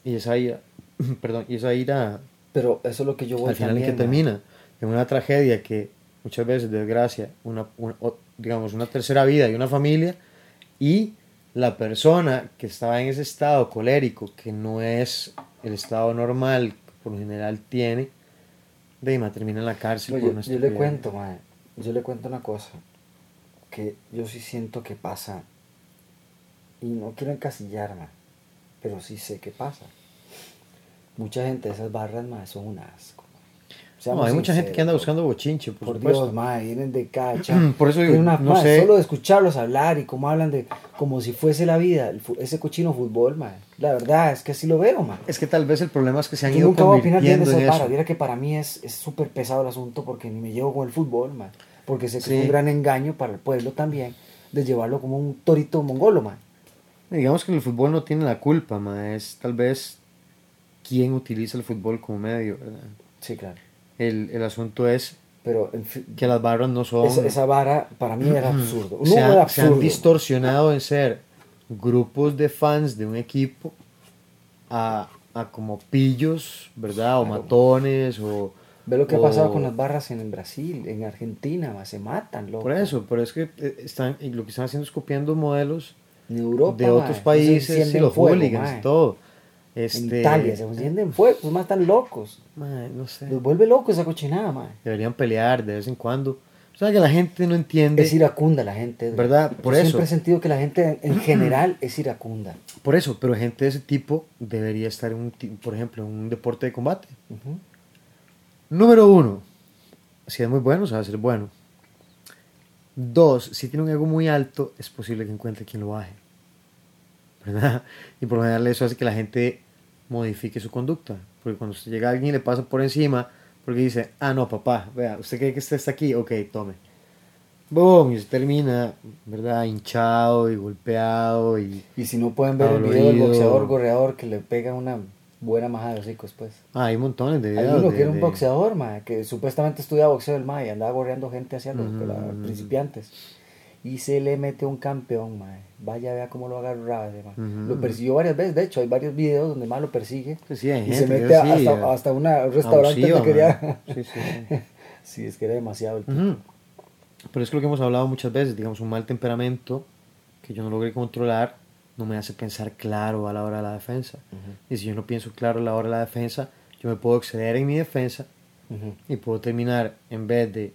[SPEAKER 2] y esa ira [clears throat] perdón y esa ira
[SPEAKER 3] Pero eso es lo que yo voy
[SPEAKER 2] al final en que
[SPEAKER 3] también, mae.
[SPEAKER 2] termina en una tragedia que muchas veces desgracia una, una- o- digamos una tercera vida y una familia y la persona que estaba en ese estado colérico que no es el estado normal que por lo general tiene de termina en la cárcel
[SPEAKER 3] No, yo, yo le cuento, mae. Yo le cuento una cosa. Que yo sí siento que pasa. Y no quiero encasillar, mae. Pero sí sé que pasa. Mucha gente de esas barras, mae, son un
[SPEAKER 2] No, hay mucha gente que anda buscando bochinche por,
[SPEAKER 3] Por Dios, mae, vienen de cacha. [clears throat]
[SPEAKER 2] Por eso digo,
[SPEAKER 3] una-
[SPEAKER 2] no
[SPEAKER 3] mae,
[SPEAKER 2] sé.
[SPEAKER 3] Solo de escucharlos hablar y cómo hablan de. Como si fuese la vida, el ese cochino fútbol, mae. La verdad es que así lo veo, mae.
[SPEAKER 2] es que tal vez el problema es que se han
[SPEAKER 3] Yo
[SPEAKER 2] ido
[SPEAKER 3] nunca voy a opinar bien de varas. Mira que para mí es es súper pesado el asunto porque ni me llevo con el fútbol, man. Porque sé que
[SPEAKER 2] Sí.
[SPEAKER 3] es un gran engaño para el pueblo también de llevarlo como un torito mongolo, man.
[SPEAKER 2] digamos que el fútbol no tiene la culpa ma, es tal vez quién utiliza el fútbol como medio ¿verdad?
[SPEAKER 3] Sí, claro.
[SPEAKER 2] El, el asunto es
[SPEAKER 3] Pero en fin,
[SPEAKER 2] que las barras no son
[SPEAKER 3] esa, esa vara para mí era absurdo. No
[SPEAKER 2] se, han,
[SPEAKER 3] era
[SPEAKER 2] se han
[SPEAKER 3] absurdo.
[SPEAKER 2] distorsionado en ser grupos de fans de un equipo a, a como pillos, ¿verdad? O
[SPEAKER 3] Claro.
[SPEAKER 2] matones o...
[SPEAKER 3] Ve lo que ha pasado con las barras en, Brasil, en Argentina, se matan, loco.
[SPEAKER 2] Por eso, pero es que eh, están, lo que están haciendo es copiando modelos
[SPEAKER 3] Europa,
[SPEAKER 2] de otros países, y los
[SPEAKER 3] fuego,
[SPEAKER 2] hooligans
[SPEAKER 3] man.
[SPEAKER 2] y
[SPEAKER 3] En
[SPEAKER 2] Este,
[SPEAKER 3] Italia se encienden fuego, los más están locos.
[SPEAKER 2] ma, no sé.
[SPEAKER 3] Los vuelve locos esa cochinada, man.
[SPEAKER 2] Deberían pelear de vez en cuando. O sea, que la gente no entiende.
[SPEAKER 3] Es iracunda la gente.
[SPEAKER 2] ¿Verdad? Por
[SPEAKER 3] Yo
[SPEAKER 2] eso.
[SPEAKER 3] Siempre he sentido que la gente en [clears throat] general es iracunda.
[SPEAKER 2] Por eso, pero gente de ese tipo debería estar, en un, por ejemplo, en un deporte de combate. Número uno, si es muy bueno, sabe ser bueno. Dos, si tiene un ego muy alto, es posible que encuentre quien lo baje. ¿Verdad? [laughs] Y por lo general eso hace que la gente modifique su conducta. Porque cuando usted llega a alguien y le pasa por encima, porque dice, ah, no, papá, vea, ¿usted cree que usted está aquí? Ok, tome. Boom, y usted termina, ¿verdad? Hinchado y golpeado y...
[SPEAKER 3] Y si no pueden ver el video del boxeador gorreador que le pega una Buena majada de hocicos, pues.
[SPEAKER 2] Ah, hay montones de
[SPEAKER 3] Hay
[SPEAKER 2] videos.
[SPEAKER 3] uno
[SPEAKER 2] de-
[SPEAKER 3] que era un
[SPEAKER 2] de-
[SPEAKER 3] boxeador, mae, que supuestamente estudia boxeo el mae, y andaba gorreando gente hacia los
[SPEAKER 2] Ujú.
[SPEAKER 3] la- principiantes. Y se le mete un campeón, mae. Vaya, vea cómo lo agarraba. Lo persiguió varias veces, de hecho, hay varios videos donde mae lo persigue.
[SPEAKER 2] Sí, sí, hay
[SPEAKER 3] y se
[SPEAKER 2] gente que
[SPEAKER 3] mete a-
[SPEAKER 2] sí,
[SPEAKER 3] hasta,
[SPEAKER 2] eh,
[SPEAKER 3] hasta una- un restaurante donde quería...
[SPEAKER 2] Sí, sí, [laughs] sí.
[SPEAKER 3] es que era demasiado el tipo.
[SPEAKER 2] Pero es que lo que hemos hablado muchas veces, digamos, un mal temperamento que yo no logré controlar no me hace pensar claro a la hora de la defensa. Y si yo no pienso claro a la hora de la defensa, yo me puedo exceder en mi defensa y puedo terminar, en vez de,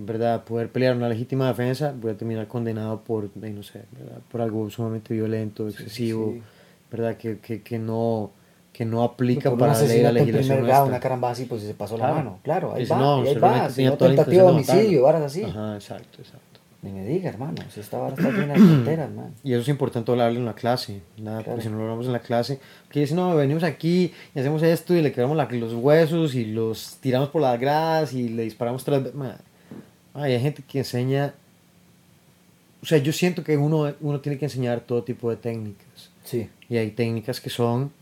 [SPEAKER 2] ¿verdad?, poder pelear una legítima defensa, voy a terminar condenado por, no sé, ¿verdad? por algo sumamente violento, excesivo,
[SPEAKER 3] sí.
[SPEAKER 2] ¿verdad?, que, que, que no que no aplica para la ley la legislación
[SPEAKER 3] grado, una caramba así, pues se pasó
[SPEAKER 2] Claro.
[SPEAKER 3] la mano. Claro, ahí
[SPEAKER 2] Dice,
[SPEAKER 3] va,
[SPEAKER 2] no,
[SPEAKER 3] ahí va. Si no tentativa de homicidio, varas así.
[SPEAKER 2] Ajá, exacto, exacto.
[SPEAKER 3] Ni me diga, hermano, si esta vara está llena de fronteras, man.
[SPEAKER 2] Y eso es importante hablarlo en la clase, ¿verdad?
[SPEAKER 3] Claro.
[SPEAKER 2] porque si no lo hablamos en la clase, que dicen, no, venimos aquí y hacemos esto y le quebramos la- los huesos y los tiramos por las gradas y le disparamos tres veces. Ay, hay gente que enseña, o sea, yo siento que uno, uno tiene que enseñar todo tipo de técnicas.
[SPEAKER 3] Sí,
[SPEAKER 2] Y hay técnicas que son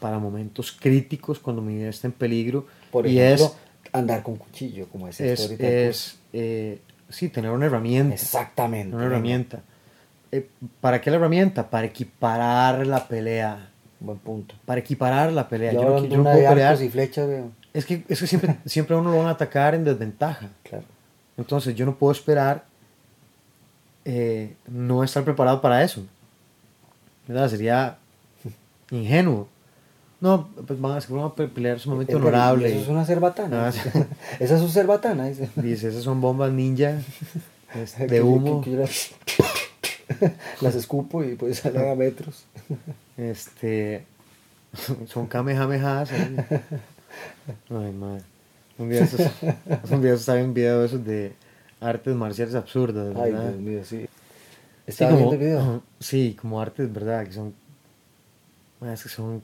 [SPEAKER 2] para momentos críticos, cuando mi vida está en peligro.
[SPEAKER 3] por
[SPEAKER 2] y
[SPEAKER 3] ejemplo,
[SPEAKER 2] es,
[SPEAKER 3] andar con cuchillo, como es,
[SPEAKER 2] es, es eh, sí, tener una herramienta.
[SPEAKER 3] Exactamente.
[SPEAKER 2] Una herramienta. Eh, ¿Para qué la herramienta? Para equiparar la pelea.
[SPEAKER 3] Buen punto.
[SPEAKER 2] Para equiparar la pelea.
[SPEAKER 3] Yo
[SPEAKER 2] Yo, no, yo no puedo pelear.
[SPEAKER 3] y flechas.
[SPEAKER 2] Es que, es que siempre, siempre uno lo van a atacar en desventaja.
[SPEAKER 3] Claro.
[SPEAKER 2] Entonces yo no puedo esperar eh, no estar preparado para eso. ¿Verdad? Sería [laughs] ingenuo. No, pues van a ser una pe- pelea sumamente
[SPEAKER 3] Es verdad,
[SPEAKER 2] honorable.
[SPEAKER 3] Eso es una cerbatana.
[SPEAKER 2] Ah. [laughs]
[SPEAKER 3] Esa es su cerbatana, dice. [laughs]
[SPEAKER 2] Esas son bombas ninja este,
[SPEAKER 3] Que-
[SPEAKER 2] de
[SPEAKER 3] que-
[SPEAKER 2] humo.
[SPEAKER 3] que las- las escupo y pues salen a metros.
[SPEAKER 2] Este. Son kamehamehas. ahí. Ay, madre. Un día esos, [laughs] un día estaba en un video de esos de artes marciales absurdas,
[SPEAKER 3] Ay,
[SPEAKER 2] ¿verdad?
[SPEAKER 3] Dios mío, sí.
[SPEAKER 2] Sí,
[SPEAKER 3] ¿Estaba
[SPEAKER 2] como,
[SPEAKER 3] viendo el video?
[SPEAKER 2] sí, como artes, ¿verdad? Que son. Es que son.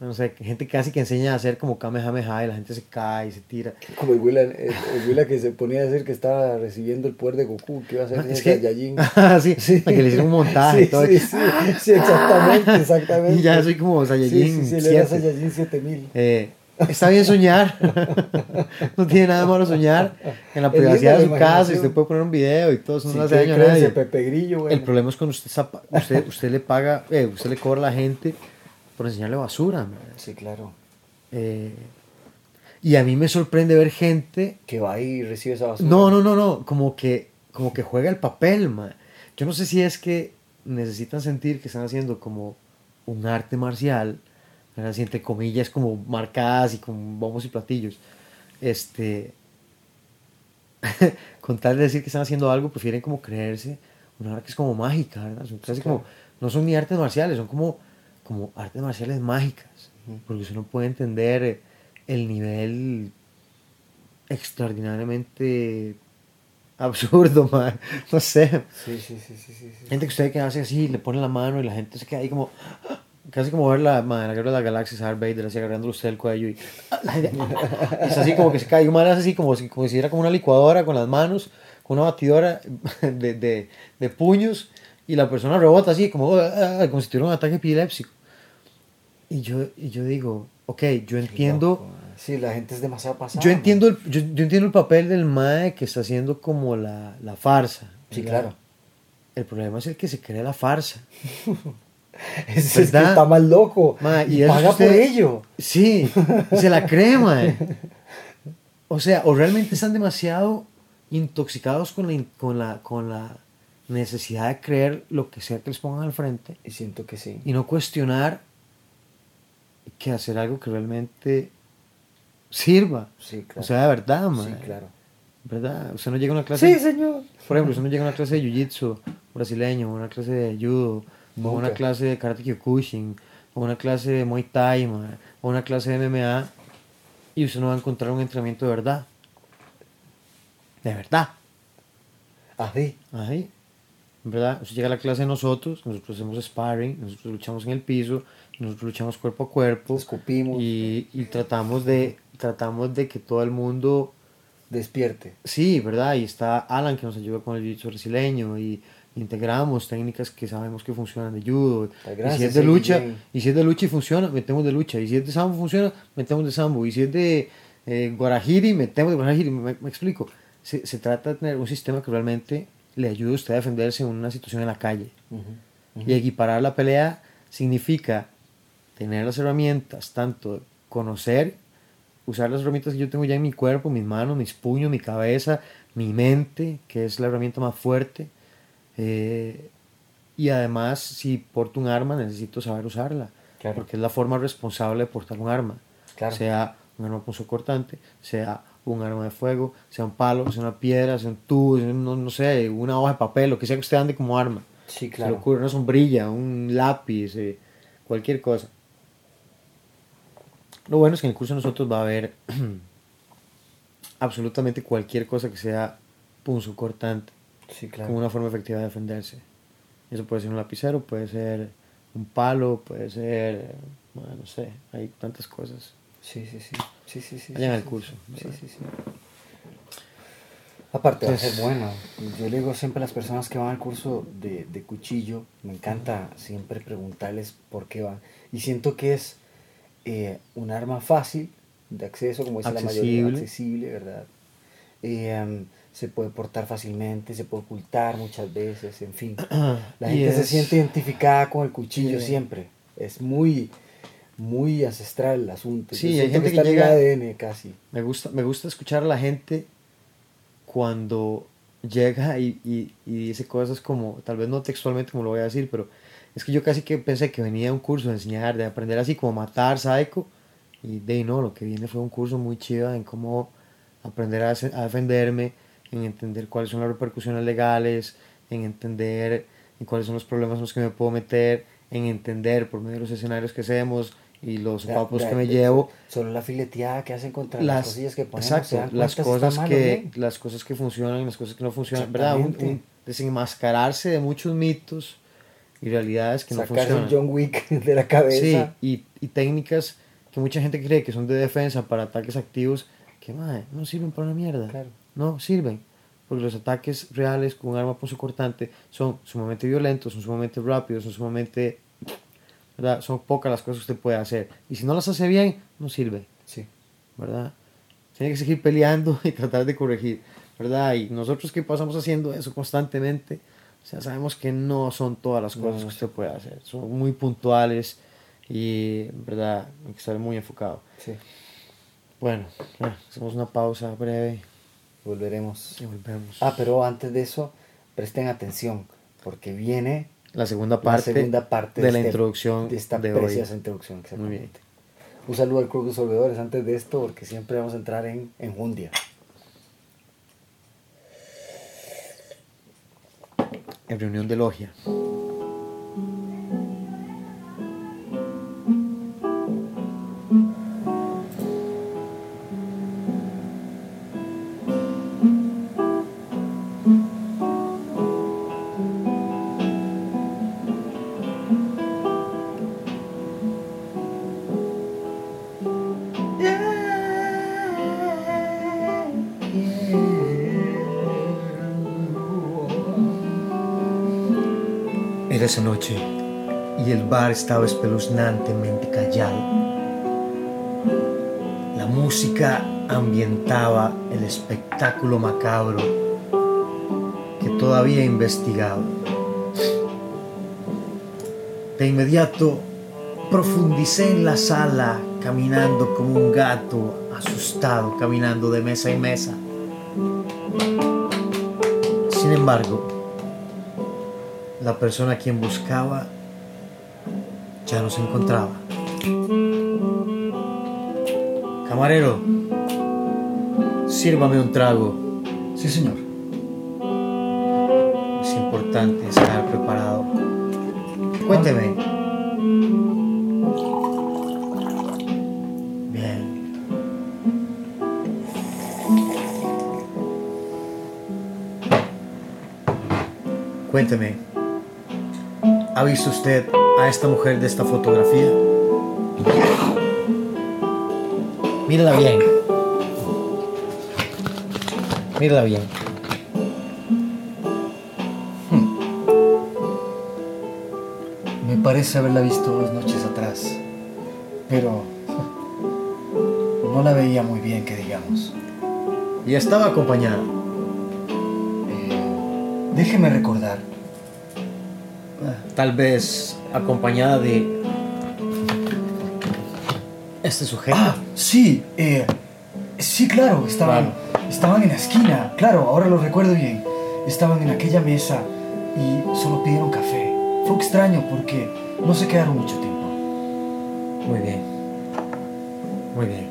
[SPEAKER 2] No sé, gente casi que enseña a hacer como kamehameha y la gente se cae y se tira.
[SPEAKER 3] Como el Willa, el, el Willa que se ponía a decir que estaba recibiendo el poder de Goku, que iba a ser
[SPEAKER 2] Ah, es que.
[SPEAKER 3] Saiyajin. [laughs]
[SPEAKER 2] Ah, sí, para que le hicieron un montaje
[SPEAKER 3] Sí,
[SPEAKER 2] y todo.
[SPEAKER 3] sí, sí, sí, exactamente, exactamente. [laughs]
[SPEAKER 2] Y ya soy como Saiyajin
[SPEAKER 3] Sí, sí, sí, él era
[SPEAKER 2] 7.
[SPEAKER 3] Saiyajin 7000.
[SPEAKER 2] Eh, está bien soñar. [laughs] no tiene nada malo soñar. En la privacidad de su casa, y usted puede poner un video y todo eso no le hace
[SPEAKER 3] quiere
[SPEAKER 2] daño a
[SPEAKER 3] creerse
[SPEAKER 2] nadie.
[SPEAKER 3] Pepe Grillo, bueno.
[SPEAKER 2] El problema es cuando usted, usted, usted le paga, eh, usted le cobra a la gente por enseñarle basura. man.
[SPEAKER 3] Sí, claro.
[SPEAKER 2] Eh, y a mí me sorprende ver gente.
[SPEAKER 3] Que va ahí y recibe esa basura.
[SPEAKER 2] No, no, no, no. Como que, como que juega el papel, man. Yo no sé si es que necesitan sentir que están haciendo como un arte marcial. Así entre comillas, como marcadas y con bombos y platillos. Este. [laughs] con tal de decir que están haciendo algo, prefieren como creerse una arte que es como mágica, ¿verdad? Son casi como, no son ni artes marciales, son como, como artes marciales mágicas. Porque usted no puede entender eh, el nivel extraordinariamente [laughs] absurdo, man. No sé.
[SPEAKER 3] Sí, sí, sí, sí, sí. sí.
[SPEAKER 2] Gente que usted que hace así, le pone la mano y la gente se queda ahí como. Casi como ver la, la guerra de las galaxias, Darth Vader así agarrándole usted el cuello [laughs] y. Es así como que se cae. Y un man así como si, como si era como una licuadora con las manos, con una batidora [laughs] de, de, de puños y la persona rebota así como, "Ah", como si tuviera un ataque epiléptico. Y yo, y yo digo, ok, yo entiendo.
[SPEAKER 3] Sí, la gente es demasiado pasada.
[SPEAKER 2] Yo entiendo, el, yo, yo entiendo el papel del mae que está haciendo como la, la farsa.
[SPEAKER 3] Sí,
[SPEAKER 2] ¿verdad?
[SPEAKER 3] claro.
[SPEAKER 2] El problema es el que se cree la farsa. [laughs] [laughs]
[SPEAKER 3] Es, es que está más loco.
[SPEAKER 2] Ma,
[SPEAKER 3] y paga
[SPEAKER 2] usted-
[SPEAKER 3] por ello.
[SPEAKER 2] Sí, se la [laughs] cree, mae. O sea, o realmente están demasiado intoxicados con la, con la, con la necesidad de creer lo que sea que les pongan al frente
[SPEAKER 3] Y siento que sí.
[SPEAKER 2] y no cuestionar que hacer algo que realmente sirva.
[SPEAKER 3] Sí, claro.
[SPEAKER 2] O sea, de verdad, mae.
[SPEAKER 3] sí, claro.
[SPEAKER 2] ¿Verdad? Usted no llega a una clase.
[SPEAKER 3] Sí, señor.
[SPEAKER 2] Por ejemplo, usted no llega a una clase de jiu-jitsu brasileño, una clase de judo, o una clase de karate kyokushin, o una clase de muay thai, ma, o una clase de MMA, y usted no va a encontrar un entrenamiento de verdad. De verdad.
[SPEAKER 3] Así.
[SPEAKER 2] Ahí. ¿Verdad? Usted llega a la clase de nosotros, nosotros hacemos sparring, nosotros luchamos en el piso, nosotros luchamos cuerpo a cuerpo.
[SPEAKER 3] Escupimos.
[SPEAKER 2] Y, y tratamos, de, tratamos de que todo el mundo
[SPEAKER 3] Despierte.
[SPEAKER 2] Sí, ¿verdad? Y está Alan que nos ayuda con el jiu-jitsu brasileño y, integramos técnicas que sabemos que funcionan de judo.
[SPEAKER 3] Pues
[SPEAKER 2] y si
[SPEAKER 3] gracias,
[SPEAKER 2] es de lucha, y si es de lucha y funciona, metemos de lucha. Y si es de sambo funciona, metemos de sambo. Y si es de eh, guarajiri, metemos de guarajiri. Me, me explico. Se, se trata de tener un sistema que realmente le ayude a usted a defenderse en una situación en la calle. Y equiparar la pelea significa tener las herramientas, tanto conocer, usar las herramientas que yo tengo ya en mi cuerpo, mis manos, mis puños, mi cabeza, mi mente, que es la herramienta más fuerte. Eh, y además, si porto un arma, necesito saber usarla.
[SPEAKER 3] Claro.
[SPEAKER 2] Porque es la forma responsable de portar un arma.
[SPEAKER 3] Claro.
[SPEAKER 2] Sea un arma cortante, sea un arma de fuego, sea un palo, sea una piedra, sea un tubo, sea un- no, no sé, una hoja de papel, lo que sea que usted ande como arma.
[SPEAKER 3] Sí,
[SPEAKER 2] Se le ocurre una sombrilla, un lápiz, eh, cualquier cosa. Lo bueno es que en el curso de nosotros va a haber [clears throat] absolutamente cualquier cosa que sea punzocortante,
[SPEAKER 3] Sí, claro.
[SPEAKER 2] como una forma efectiva de defenderse. Eso puede ser un lapicero, puede ser un palo, puede ser, bueno, no sé, hay tantas cosas.
[SPEAKER 3] Sí, sí, sí. Sí, sí, sí.
[SPEAKER 2] Vayan
[SPEAKER 3] sí,
[SPEAKER 2] al
[SPEAKER 3] sí,
[SPEAKER 2] curso,
[SPEAKER 3] Sí, sí, sí. Aparte va a
[SPEAKER 2] Entonces-
[SPEAKER 3] ser bueno. Yo le digo siempre a las personas que van al curso de, de cuchillo, me encanta siempre preguntarles por qué van. Y siento que es eh, un arma fácil de acceso, como dice la mayoría,
[SPEAKER 2] Accesible.
[SPEAKER 3] accesible, ¿verdad? Eh, se puede portar fácilmente, se puede ocultar muchas veces, en fin. [clears throat] La gente se siente identificada con el cuchillo
[SPEAKER 2] Sí.
[SPEAKER 3] siempre. Es muy, muy ancestral el asunto.
[SPEAKER 2] Sí,
[SPEAKER 3] Yo
[SPEAKER 2] hay gente que llega-
[SPEAKER 3] ADN casi.
[SPEAKER 2] Me gusta, me gusta escuchar a la gente cuando llega y, y, y dice cosas como, tal vez no textualmente como lo voy a decir, pero es que yo casi que pensé que venía a un curso de enseñar, de aprender así como matar, psycho, y de no, lo que viene fue un curso muy chido en cómo aprender a defenderme, en entender cuáles son las repercusiones legales, en entender en cuáles son los problemas en los que me puedo meter, en entender por medio de los escenarios que hacemos y los papos que me llevo,
[SPEAKER 3] Solo la fileteada que hacen contra las,
[SPEAKER 2] las,
[SPEAKER 3] cosillas que ponemos.
[SPEAKER 2] exacto, las cosas que
[SPEAKER 3] bien.
[SPEAKER 2] las cosas que funcionan y las cosas que no funcionan verdad un, un desenmascararse de muchos mitos y realidades que no funcionan
[SPEAKER 3] un John Wick [laughs] de la cabeza.
[SPEAKER 2] sí y, y técnicas que mucha gente cree que son de defensa para ataques activos que madre, no sirven para una mierda
[SPEAKER 3] Claro.
[SPEAKER 2] No sirven porque los ataques reales con un arma punzocortante son sumamente violentos son sumamente rápidos son sumamente ¿verdad? son pocas las cosas que usted puede hacer y si no las hace bien no sirve
[SPEAKER 3] Sí.
[SPEAKER 2] ¿verdad? Tiene que seguir peleando [laughs] y tratar de corregir, ¿verdad? Y nosotros que pasamos haciendo eso constantemente, o sea, sabemos que no son todas las cosas
[SPEAKER 3] no
[SPEAKER 2] que usted puede hacer, son muy puntuales y, ¿verdad? Hay que estar muy enfocado.
[SPEAKER 3] Sí.
[SPEAKER 2] Bueno, hacemos una pausa breve
[SPEAKER 3] Volveremos.
[SPEAKER 2] y volvemos.
[SPEAKER 3] Ah, pero antes de eso, presten atención, porque viene
[SPEAKER 2] la segunda
[SPEAKER 3] la
[SPEAKER 2] parte,
[SPEAKER 3] segunda parte
[SPEAKER 2] de la
[SPEAKER 3] este-
[SPEAKER 2] introducción
[SPEAKER 3] de esta
[SPEAKER 2] de hoy.
[SPEAKER 3] preciosa introducción.
[SPEAKER 2] Muy
[SPEAKER 3] Exactamente.
[SPEAKER 2] bien.
[SPEAKER 3] Un saludo al Club de Solvedores antes de esto, porque siempre vamos a entrar en, en Jundia.
[SPEAKER 2] En reunión de logia. Noche y el bar estaba espeluznantemente callado. La música ambientaba el espectáculo macabro que todavía investigaba. De inmediato profundicé en la sala caminando como un gato asustado caminando de mesa en mesa. Sin embargo, la persona a quien buscaba ya no se encontraba. Camarero, sírvame un trago.
[SPEAKER 1] Sí, señor.
[SPEAKER 2] Es importante estar preparado. Cuénteme. Bien. Cuénteme. ¿Ha visto usted a esta mujer de esta fotografía? Mírala bien. Mírala bien.
[SPEAKER 3] Me parece haberla visto dos noches atrás, pero no la veía muy bien, que digamos.
[SPEAKER 2] Y estaba acompañada.
[SPEAKER 3] Eh, déjeme recordar.
[SPEAKER 2] Tal vez acompañada de este sujeto.
[SPEAKER 3] Ah, sí, eh, sí, claro, estaban, estaban en la esquina, claro, ahora lo recuerdo bien. Estaban en aquella mesa y solo pidieron café. Fue extraño porque no se quedaron mucho tiempo.
[SPEAKER 2] Muy bien. Muy bien.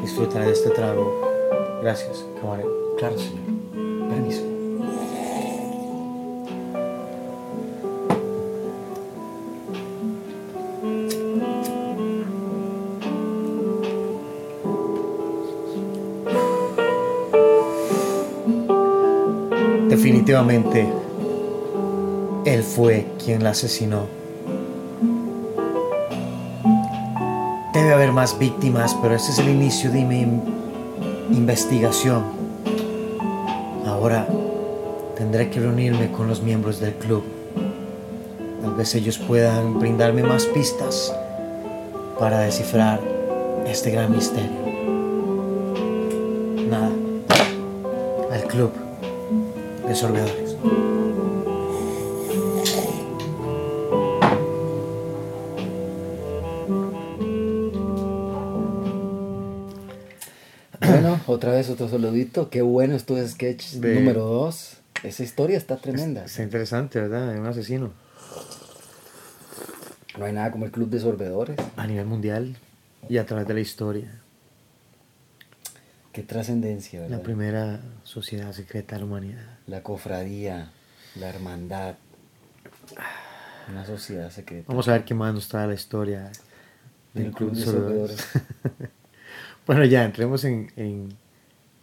[SPEAKER 2] Disfrutaré de este trago. Gracias, camarero.
[SPEAKER 3] Claro, señor. Permiso.
[SPEAKER 2] Él fue quien la asesinó. Debe haber más víctimas, pero este es el inicio de mi in- investigación. Ahora tendré que reunirme con los miembros del club. Tal vez ellos puedan brindarme más pistas para descifrar este gran misterio. De sorbedores.
[SPEAKER 3] Bueno, otra vez otro saludito. Qué bueno estuvo ese sketch
[SPEAKER 2] De-
[SPEAKER 3] número 2. Esa historia está tremenda.
[SPEAKER 2] Está interesante, ¿verdad? Un asesino.
[SPEAKER 3] No hay nada como el club de sorbedores.
[SPEAKER 2] A nivel mundial y a través de la historia.
[SPEAKER 3] Qué trascendencia, ¿verdad?
[SPEAKER 2] La primera sociedad secreta de la humanidad.
[SPEAKER 3] La cofradía, la hermandad. Una sociedad secreta.
[SPEAKER 2] Vamos a ver qué más nos trae la historia
[SPEAKER 3] Del Club de Sorbedores. [laughs]
[SPEAKER 2] bueno, ya, entremos en, en,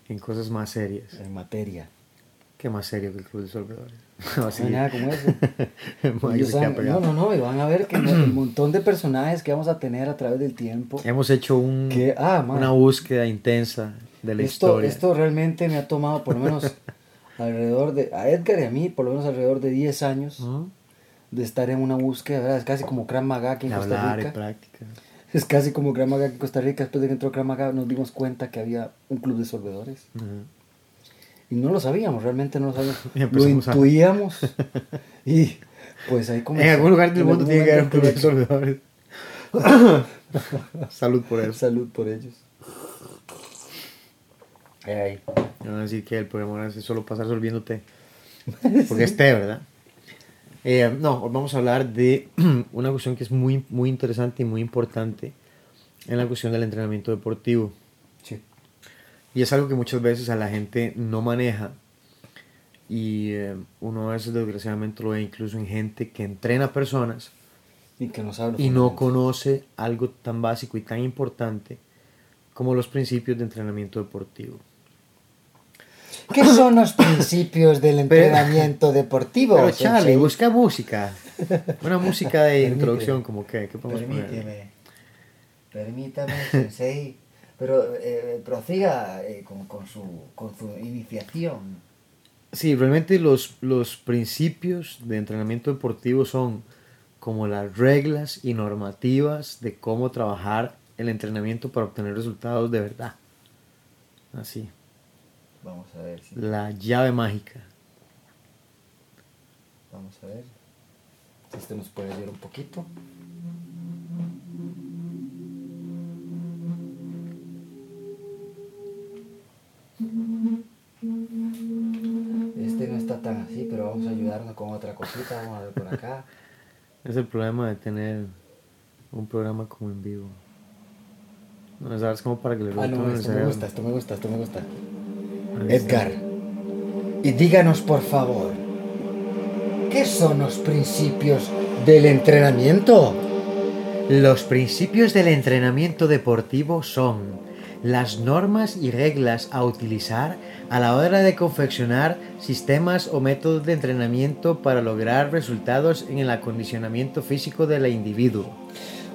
[SPEAKER 2] en cosas más serias.
[SPEAKER 3] En materia.
[SPEAKER 2] ¿Qué más serio que el Club de Sorbedores? [laughs]
[SPEAKER 3] No hay nada como eso. [laughs] No, no, no, y van a ver que el [clears throat] montón de personajes que vamos a tener a través del tiempo.
[SPEAKER 2] Hemos hecho un,
[SPEAKER 3] Que- ah,
[SPEAKER 2] una búsqueda intensa de la
[SPEAKER 3] Esto,
[SPEAKER 2] historia.
[SPEAKER 3] esto realmente me ha tomado por lo menos [laughs] alrededor de, a Edgar y a mí, por lo menos alrededor de 10 años de estar en una búsqueda, ¿verdad? Es casi como Krav Maga aquí en Costa
[SPEAKER 2] hablar y
[SPEAKER 3] Rica.
[SPEAKER 2] práctica.
[SPEAKER 3] Es casi como Krav Maga aquí en Costa Rica. Después de que entró Krav Maga nos dimos cuenta que había un club de sorbedores.
[SPEAKER 2] Ajá.
[SPEAKER 3] Y no lo sabíamos, realmente no lo sabíamos. [laughs] Lo
[SPEAKER 2] a-
[SPEAKER 3] intuíamos. [laughs] y pues ahí como...
[SPEAKER 2] En algún lugar del mundo tiene que haber un club de sorbedores. Salud por eso.
[SPEAKER 3] Salud por ellos.
[SPEAKER 2] Van a decir que el programa es solo pasar sorbiendo té. [laughs] Porque es té, ¿verdad? Eh, no, hoy vamos a hablar de [clears throat] una cuestión que es muy, muy interesante y muy importante en la cuestión del entrenamiento deportivo.
[SPEAKER 3] Sí.
[SPEAKER 2] Y es algo que muchas veces a la gente no maneja. Y eh, uno a veces desgraciadamente lo ve incluso en gente que entrena personas
[SPEAKER 3] Y que no sabe
[SPEAKER 2] y no conoce algo tan básico y tan importante como los principios de entrenamiento deportivo.
[SPEAKER 5] ¿Qué son los principios del entrenamiento deportivo?
[SPEAKER 2] Pero Charlie, busca música. Una música de
[SPEAKER 3] Permíteme.
[SPEAKER 2] introducción, como que, ¿qué podemos poner?
[SPEAKER 3] Permíteme. Permítame, Sensei. Pero eh, prosiga eh, con, con su, con su iniciación.
[SPEAKER 2] Sí, realmente los, los principios de entrenamiento deportivo son como las reglas y normativas de cómo trabajar el entrenamiento para obtener resultados de verdad. Así,
[SPEAKER 3] Vamos a ver si.
[SPEAKER 2] la llave mágica.
[SPEAKER 3] Vamos a ver. Si este nos puede ayudar un poquito. Este no está tan así, pero vamos a ayudarnos con otra cosita. Vamos a ver por acá. [laughs]
[SPEAKER 2] Es el problema de tener un programa como en vivo. No sabes como para que le
[SPEAKER 3] Ah,
[SPEAKER 2] rebote
[SPEAKER 3] no,
[SPEAKER 2] en el
[SPEAKER 3] esto me gusta, esto me gusta, esto me gusta.
[SPEAKER 5] Edgar, y díganos por favor, ¿qué son los principios del entrenamiento?
[SPEAKER 2] Los principios del entrenamiento deportivo son las normas y reglas a utilizar a la hora de confeccionar sistemas o métodos de entrenamiento para lograr resultados en el acondicionamiento físico del individuo.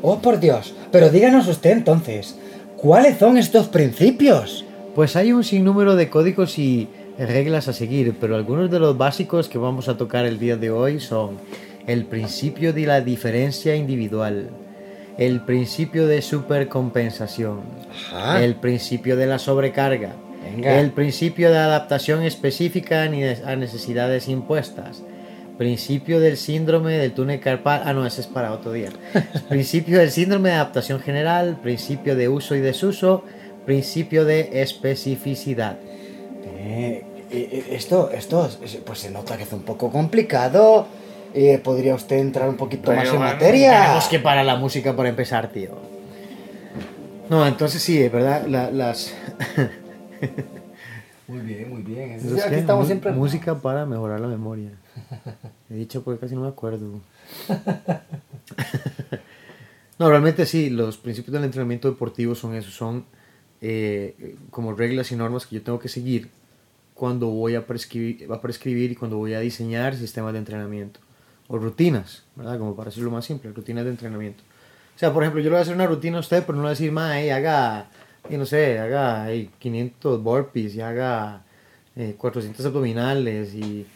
[SPEAKER 5] Oh, por Dios, pero díganos usted entonces, ¿cuáles son estos principios?
[SPEAKER 2] Pues hay un sinnúmero de códigos y reglas a seguir, pero algunos de los básicos que vamos a tocar el día de hoy son el principio de la diferencia individual, el principio de supercompensación,
[SPEAKER 5] Ajá.
[SPEAKER 2] el principio de la sobrecarga,
[SPEAKER 5] Venga.
[SPEAKER 2] el principio de adaptación específica a necesidades impuestas, principio del síndrome del túnel carpal, ah no, ese es para otro día, [laughs] principio del síndrome de adaptación general, principio de uso y desuso, principio de especificidad.
[SPEAKER 5] Eh, eh, esto, esto, es- pues se nota que es un poco complicado. Eh, ¿Podría usted entrar un poquito más en materia?
[SPEAKER 2] Tenemos que parar la música para empezar, tío. No, entonces sí, es verdad, la- las... [laughs]
[SPEAKER 3] Muy bien, muy bien. Es-
[SPEAKER 2] Entonces,
[SPEAKER 3] aquí
[SPEAKER 2] ¿qué?
[SPEAKER 3] estamos siempre.
[SPEAKER 2] Música para mejorar la memoria. He dicho porque casi no me acuerdo. [laughs] [laughs] no, realmente sí, los principios del entrenamiento deportivo son eso, son eh, como reglas y normas que yo tengo que seguir cuando voy a prescribir, a prescribir y cuando voy a diseñar sistemas de entrenamiento. O rutinas, ¿verdad? Como para decirlo más simple, rutinas de entrenamiento. O sea, por ejemplo, yo le voy a hacer una rutina a usted, pero no le voy a decir, ma, hey, haga, y no sé, haga hey, 500 burpees y haga eh, 400 abdominales y,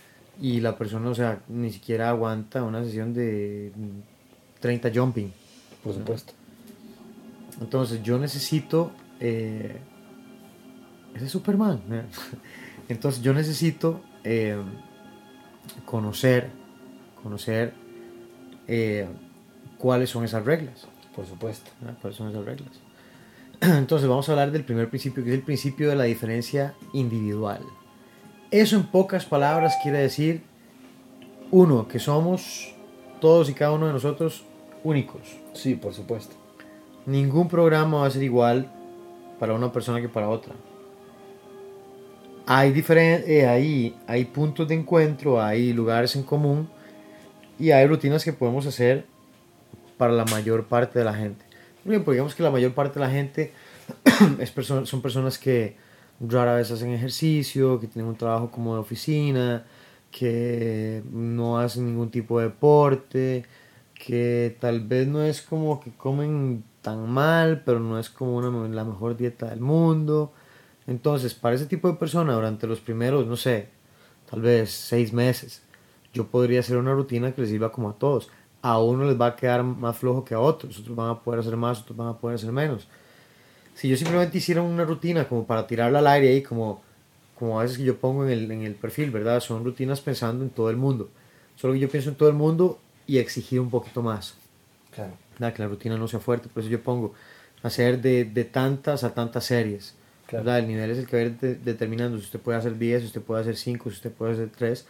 [SPEAKER 2] y la persona, o sea, ni siquiera aguanta una sesión de mm, 30 jumping.
[SPEAKER 5] Por supuesto.
[SPEAKER 2] Entonces yo necesito... Eh, ese es Superman. [laughs] Entonces yo necesito eh, conocer, conocer eh, cuáles son esas reglas.
[SPEAKER 5] Por supuesto.
[SPEAKER 2] ¿Cuáles son esas reglas? [clears throat] Entonces vamos a hablar del primer principio, que es el principio de la diferencia individual. Eso en pocas palabras quiere decir, uno, que somos todos y cada uno de nosotros únicos.
[SPEAKER 5] Sí, por supuesto.
[SPEAKER 2] Ningún programa va a ser igual para una persona que para otra. Hay, eh, hay, hay puntos de encuentro, hay lugares en común y hay rutinas que podemos hacer para la mayor parte de la gente. Por ejemplo, digamos que la mayor parte de la gente [clears throat] es perso- son personas que rara vez hacen ejercicio, que tienen un trabajo como de oficina, que no hacen ningún tipo de deporte, que tal vez no es como que comen tan mal, pero no es como una, la mejor dieta del mundo. Entonces, para ese tipo de personas, durante los primeros, no sé, tal vez seis meses, yo podría hacer una rutina que les sirva como a todos. A uno les va a quedar más flojo que a otros, otros van a poder hacer más, otros van a poder hacer menos. Si yo simplemente hiciera una rutina como para tirarla al aire ahí, como, como a veces que yo pongo en el, en el perfil, ¿verdad? Son rutinas pensando en todo el mundo. Solo que yo pienso en todo el mundo y exigir un poquito más.
[SPEAKER 5] Claro.
[SPEAKER 2] ¿Verdad? que la rutina no sea fuerte. Por eso yo pongo hacer de, de tantas a tantas series.
[SPEAKER 5] Claro.
[SPEAKER 2] ¿verdad? El nivel es el que va a ir de- determinando si usted puede hacer 10, si usted puede hacer 5, si usted puede hacer 3.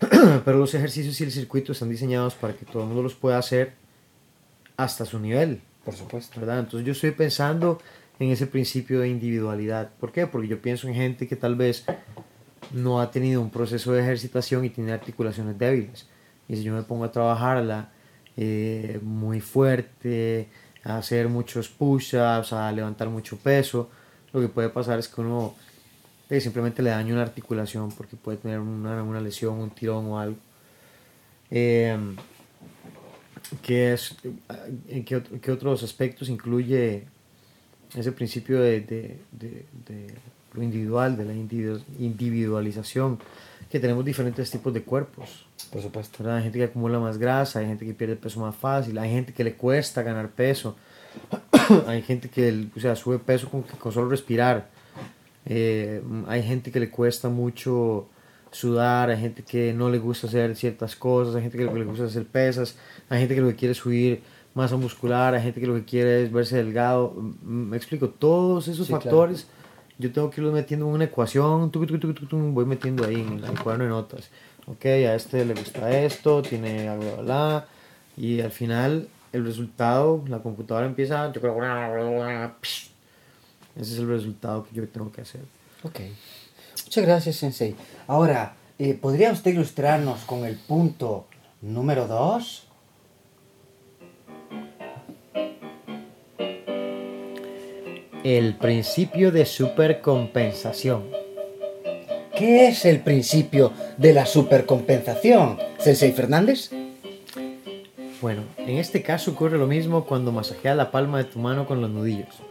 [SPEAKER 2] [clears throat] Pero los ejercicios y el circuito están diseñados para que todo el mundo los pueda hacer hasta su nivel.
[SPEAKER 5] Por supuesto.
[SPEAKER 2] ¿verdad? Entonces yo estoy pensando en ese principio de individualidad. ¿Por qué? Porque yo pienso en gente que tal vez no ha tenido un proceso de ejercitación y tiene articulaciones débiles. Y si yo me pongo a trabajarla eh, muy fuerte, a hacer muchos push-ups, a levantar mucho peso, lo que puede pasar es que uno eh, simplemente le daña una articulación porque puede tener una, una lesión, un tirón o algo. Eh, ¿qué, es, ¿En qué, qué otros aspectos incluye ese principio de lo individual, de la individu- individualización? Que tenemos diferentes tipos de cuerpos.
[SPEAKER 5] Por supuesto.
[SPEAKER 2] ¿verdad? Hay gente que acumula más grasa, hay gente que pierde peso más fácil, hay gente que le cuesta ganar peso, [coughs] hay gente que o sea, sube peso con, con solo respirar, Eh, hay gente que le cuesta mucho sudar, hay gente que no le gusta hacer ciertas cosas, hay gente que le gusta hacer pesas, hay gente que lo que quiere es subir masa muscular, hay gente que lo que quiere es verse delgado. Mm, Me explico, todos esos
[SPEAKER 5] Sí, claro.
[SPEAKER 2] Yo tengo que irlos metiendo en una ecuación, tuc, tuc, tuc, voy metiendo ahí en el cuaderno de notas. Ok, a este le gusta esto, tiene bla, bla, bla, y al final el resultado, la computadora empieza, yo creo, ese es el resultado que yo tengo que hacer.
[SPEAKER 5] Ok. Muchas gracias, Sensei. Ahora, eh, ¿podría usted ilustrarnos con el punto número 2?
[SPEAKER 2] El principio de supercompensación.
[SPEAKER 5] ¿Qué es el principio de la supercompensación, Sensei Fernández?
[SPEAKER 2] Bueno, en este caso ocurre lo mismo cuando masajeas la palma de tu mano con los nudillos.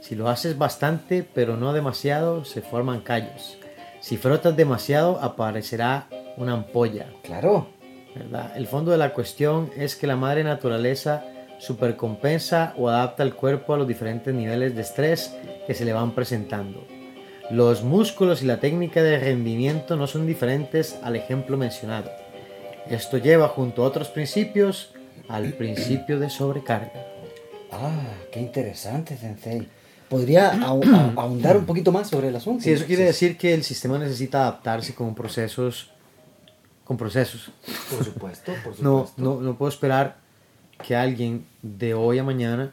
[SPEAKER 2] Si lo haces bastante, pero no demasiado, se forman callos. Si frotas demasiado, aparecerá una ampolla.
[SPEAKER 5] Claro.
[SPEAKER 2] ¿verdad? El fondo de la cuestión es que la madre naturaleza supercompensa o adapta el cuerpo a los diferentes niveles de estrés que se le van presentando. Los músculos y la técnica de rendimiento no son diferentes al ejemplo mencionado. Esto lleva junto a otros principios al principio de sobrecarga.
[SPEAKER 5] Ah, qué interesante, Sensei. ¿Podría ahondar un poquito más sobre el asunto?
[SPEAKER 2] Sí, eso quiere decir que el sistema necesita adaptarse con procesos, con procesos.
[SPEAKER 5] Por supuesto, por supuesto.
[SPEAKER 2] No, no, no puedo esperar que alguien de hoy a mañana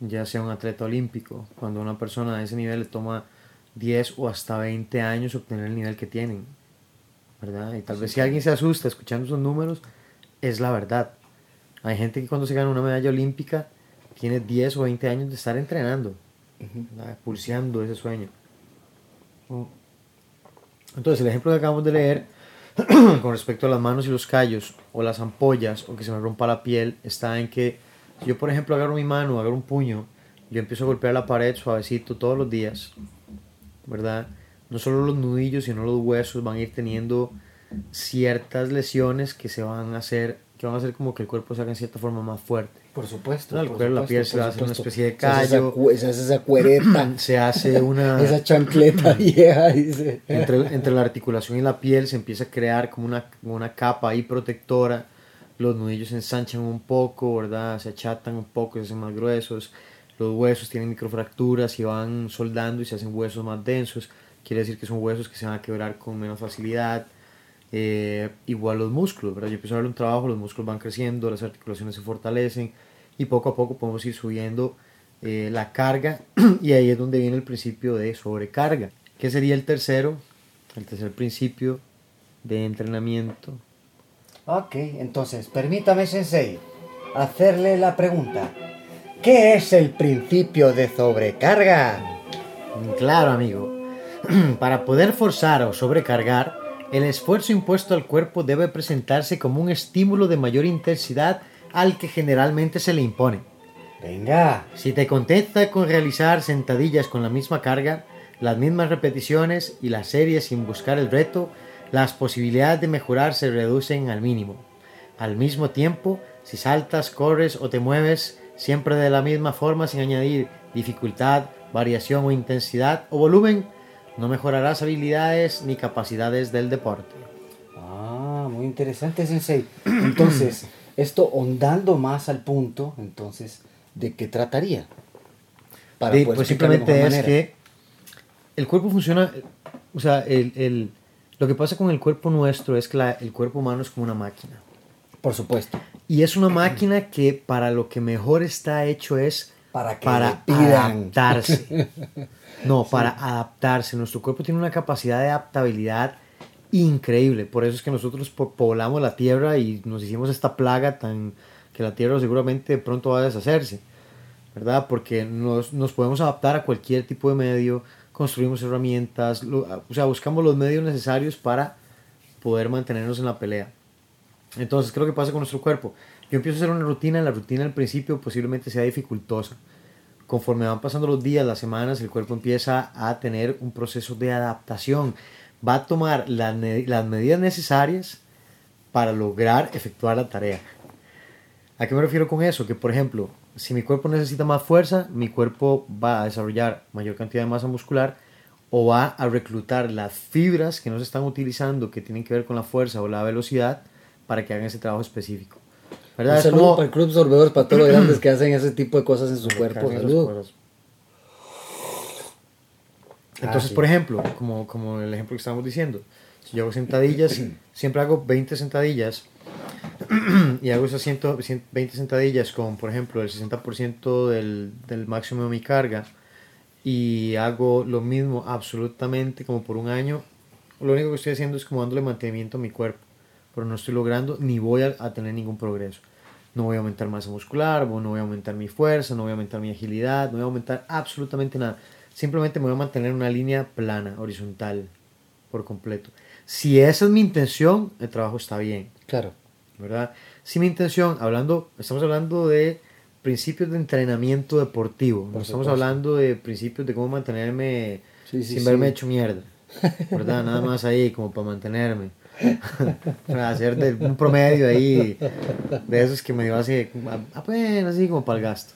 [SPEAKER 2] ya sea un atleta olímpico. Cuando una persona a ese nivel le toma 10 o hasta 20 años obtener el nivel que tienen. ¿Verdad? Y tal vez si alguien se asusta escuchando esos números, es la verdad. Hay gente que cuando se gana una medalla olímpica tiene 10 o 20 años de estar entrenando, ¿verdad? pulseando ese sueño. Entonces, el ejemplo que acabamos de leer [clears throat] con respecto a las manos y los callos, o las ampollas, o que se me rompa la piel, está en que yo, por ejemplo, agarro mi mano, agarro un puño, yo empiezo a golpear la pared suavecito todos los días, ¿verdad? No solo los nudillos, sino los huesos van a ir teniendo ciertas lesiones que se van a hacer, que van a hacer como que el cuerpo se haga en cierta forma más fuerte.
[SPEAKER 5] Por supuesto.
[SPEAKER 2] No, el
[SPEAKER 5] por
[SPEAKER 2] cuero, la
[SPEAKER 5] supuesto,
[SPEAKER 2] piel se va a hacer una
[SPEAKER 5] supuesto.
[SPEAKER 2] especie de callo.
[SPEAKER 5] Se hace esa cuereta, [clears throat]
[SPEAKER 2] Se hace [laughs] una...
[SPEAKER 5] esa chancleta [clears throat] vieja, dice.
[SPEAKER 2] entre, entre la articulación y la piel se empieza a crear como una, como una capa ahí protectora. Los nudillos se ensanchan un poco, ¿verdad? Se achatan un poco, se hacen más gruesos. Los huesos tienen microfracturas y van soldando y se hacen huesos más densos. Quiere decir que son huesos que se van a quebrar con menos facilidad. Eh, igual los músculos, ¿verdad? Yo empiezo a darle un trabajo, los músculos van creciendo, las articulaciones se fortalecen y poco a poco podemos ir subiendo eh, la carga [clears throat] y ahí es donde viene el principio de sobrecarga. ¿Qué sería el tercero? El tercer principio de entrenamiento.
[SPEAKER 5] Ok, entonces, permítame, Sensei, hacerle la pregunta. ¿Qué es el principio de sobrecarga?
[SPEAKER 2] Claro, amigo. [clears throat] Para poder forzar o sobrecargar, el esfuerzo impuesto al cuerpo debe presentarse como un estímulo de mayor intensidad al que generalmente se le impone.
[SPEAKER 5] Venga,
[SPEAKER 2] Si te contenta con realizar sentadillas con la misma carga, las mismas repeticiones y las series sin buscar el reto, las posibilidades de mejorar se reducen al mínimo. Al mismo tiempo, si saltas, corres o te mueves siempre de la misma forma sin añadir dificultad, variación o intensidad o volumen, no mejorarás habilidades ni capacidades del deporte.
[SPEAKER 5] Ah, muy interesante, Sensei. [clears throat] Entonces, esto ondando más al punto, entonces, ¿de qué trataría? Para
[SPEAKER 2] Sí, pues simplemente es
[SPEAKER 5] manera.
[SPEAKER 2] que el cuerpo funciona, o sea, el, el- lo que pasa con el cuerpo nuestro es que la- el cuerpo humano es como una máquina.
[SPEAKER 5] Por supuesto.
[SPEAKER 2] Y es una máquina que para lo que mejor está hecho es
[SPEAKER 5] Para que
[SPEAKER 2] adaptarse. [laughs] No, para adaptarse. Nuestro cuerpo tiene una capacidad de adaptabilidad increíble. Por eso es que nosotros po- poblamos la tierra y nos hicimos esta plaga tan que la tierra seguramente pronto va a deshacerse. ¿Verdad? Porque nos, nos podemos adaptar a cualquier tipo de medio, construimos herramientas, lo- o sea, buscamos los medios necesarios para poder mantenernos en la pelea. Entonces, ¿qué es lo que pasa con nuestro cuerpo? Yo empiezo a hacer una rutina, la rutina al principio posiblemente sea dificultosa. Conforme van pasando los días, las semanas, el cuerpo empieza a tener un proceso de adaptación. Va a tomar las, las medidas necesarias para lograr efectuar la tarea. ¿A qué me refiero con eso? Que, por ejemplo, si mi cuerpo necesita más fuerza, mi cuerpo va a desarrollar mayor cantidad de masa muscular o va a reclutar las fibras que no se están utilizando, que tienen que ver con la fuerza o la velocidad, para que hagan ese trabajo específico. ¿Verdad?
[SPEAKER 5] Un saludo
[SPEAKER 2] como-
[SPEAKER 5] para el Club Sorbedores, para todos los grandes que hacen ese tipo de cosas en su cuerpo. Saludos.
[SPEAKER 2] Entonces,
[SPEAKER 5] Ah, sí.
[SPEAKER 2] por ejemplo, como, como el ejemplo que estábamos diciendo, si yo hago sentadillas, [clears throat] siempre hago 20 sentadillas [clears throat] y hago esas 100 120 sentadillas con, por ejemplo, el 60% del, del máximo de mi carga y hago lo mismo absolutamente como por un año, lo único que estoy haciendo es como dándole mantenimiento a mi cuerpo, pero no estoy logrando ni voy a, a tener ningún progreso. No voy a aumentar masa muscular, no voy a aumentar mi fuerza, no voy a aumentar mi agilidad, no voy a aumentar absolutamente nada. Simplemente me voy a mantener en una línea plana, horizontal, por completo. Si esa es mi intención, el trabajo está bien.
[SPEAKER 5] Claro.
[SPEAKER 2] ¿Verdad? Si mi intención, hablando, estamos hablando de principios de entrenamiento deportivo, no estamos hablando de principios de cómo mantenerme
[SPEAKER 5] Sí, sí,
[SPEAKER 2] sin
[SPEAKER 5] sí.
[SPEAKER 2] verme hecho mierda, ¿verdad? Nada más ahí como para mantenerme. [laughs] para hacer de, un promedio ahí de esos que me dio así, apenas así como para el gasto.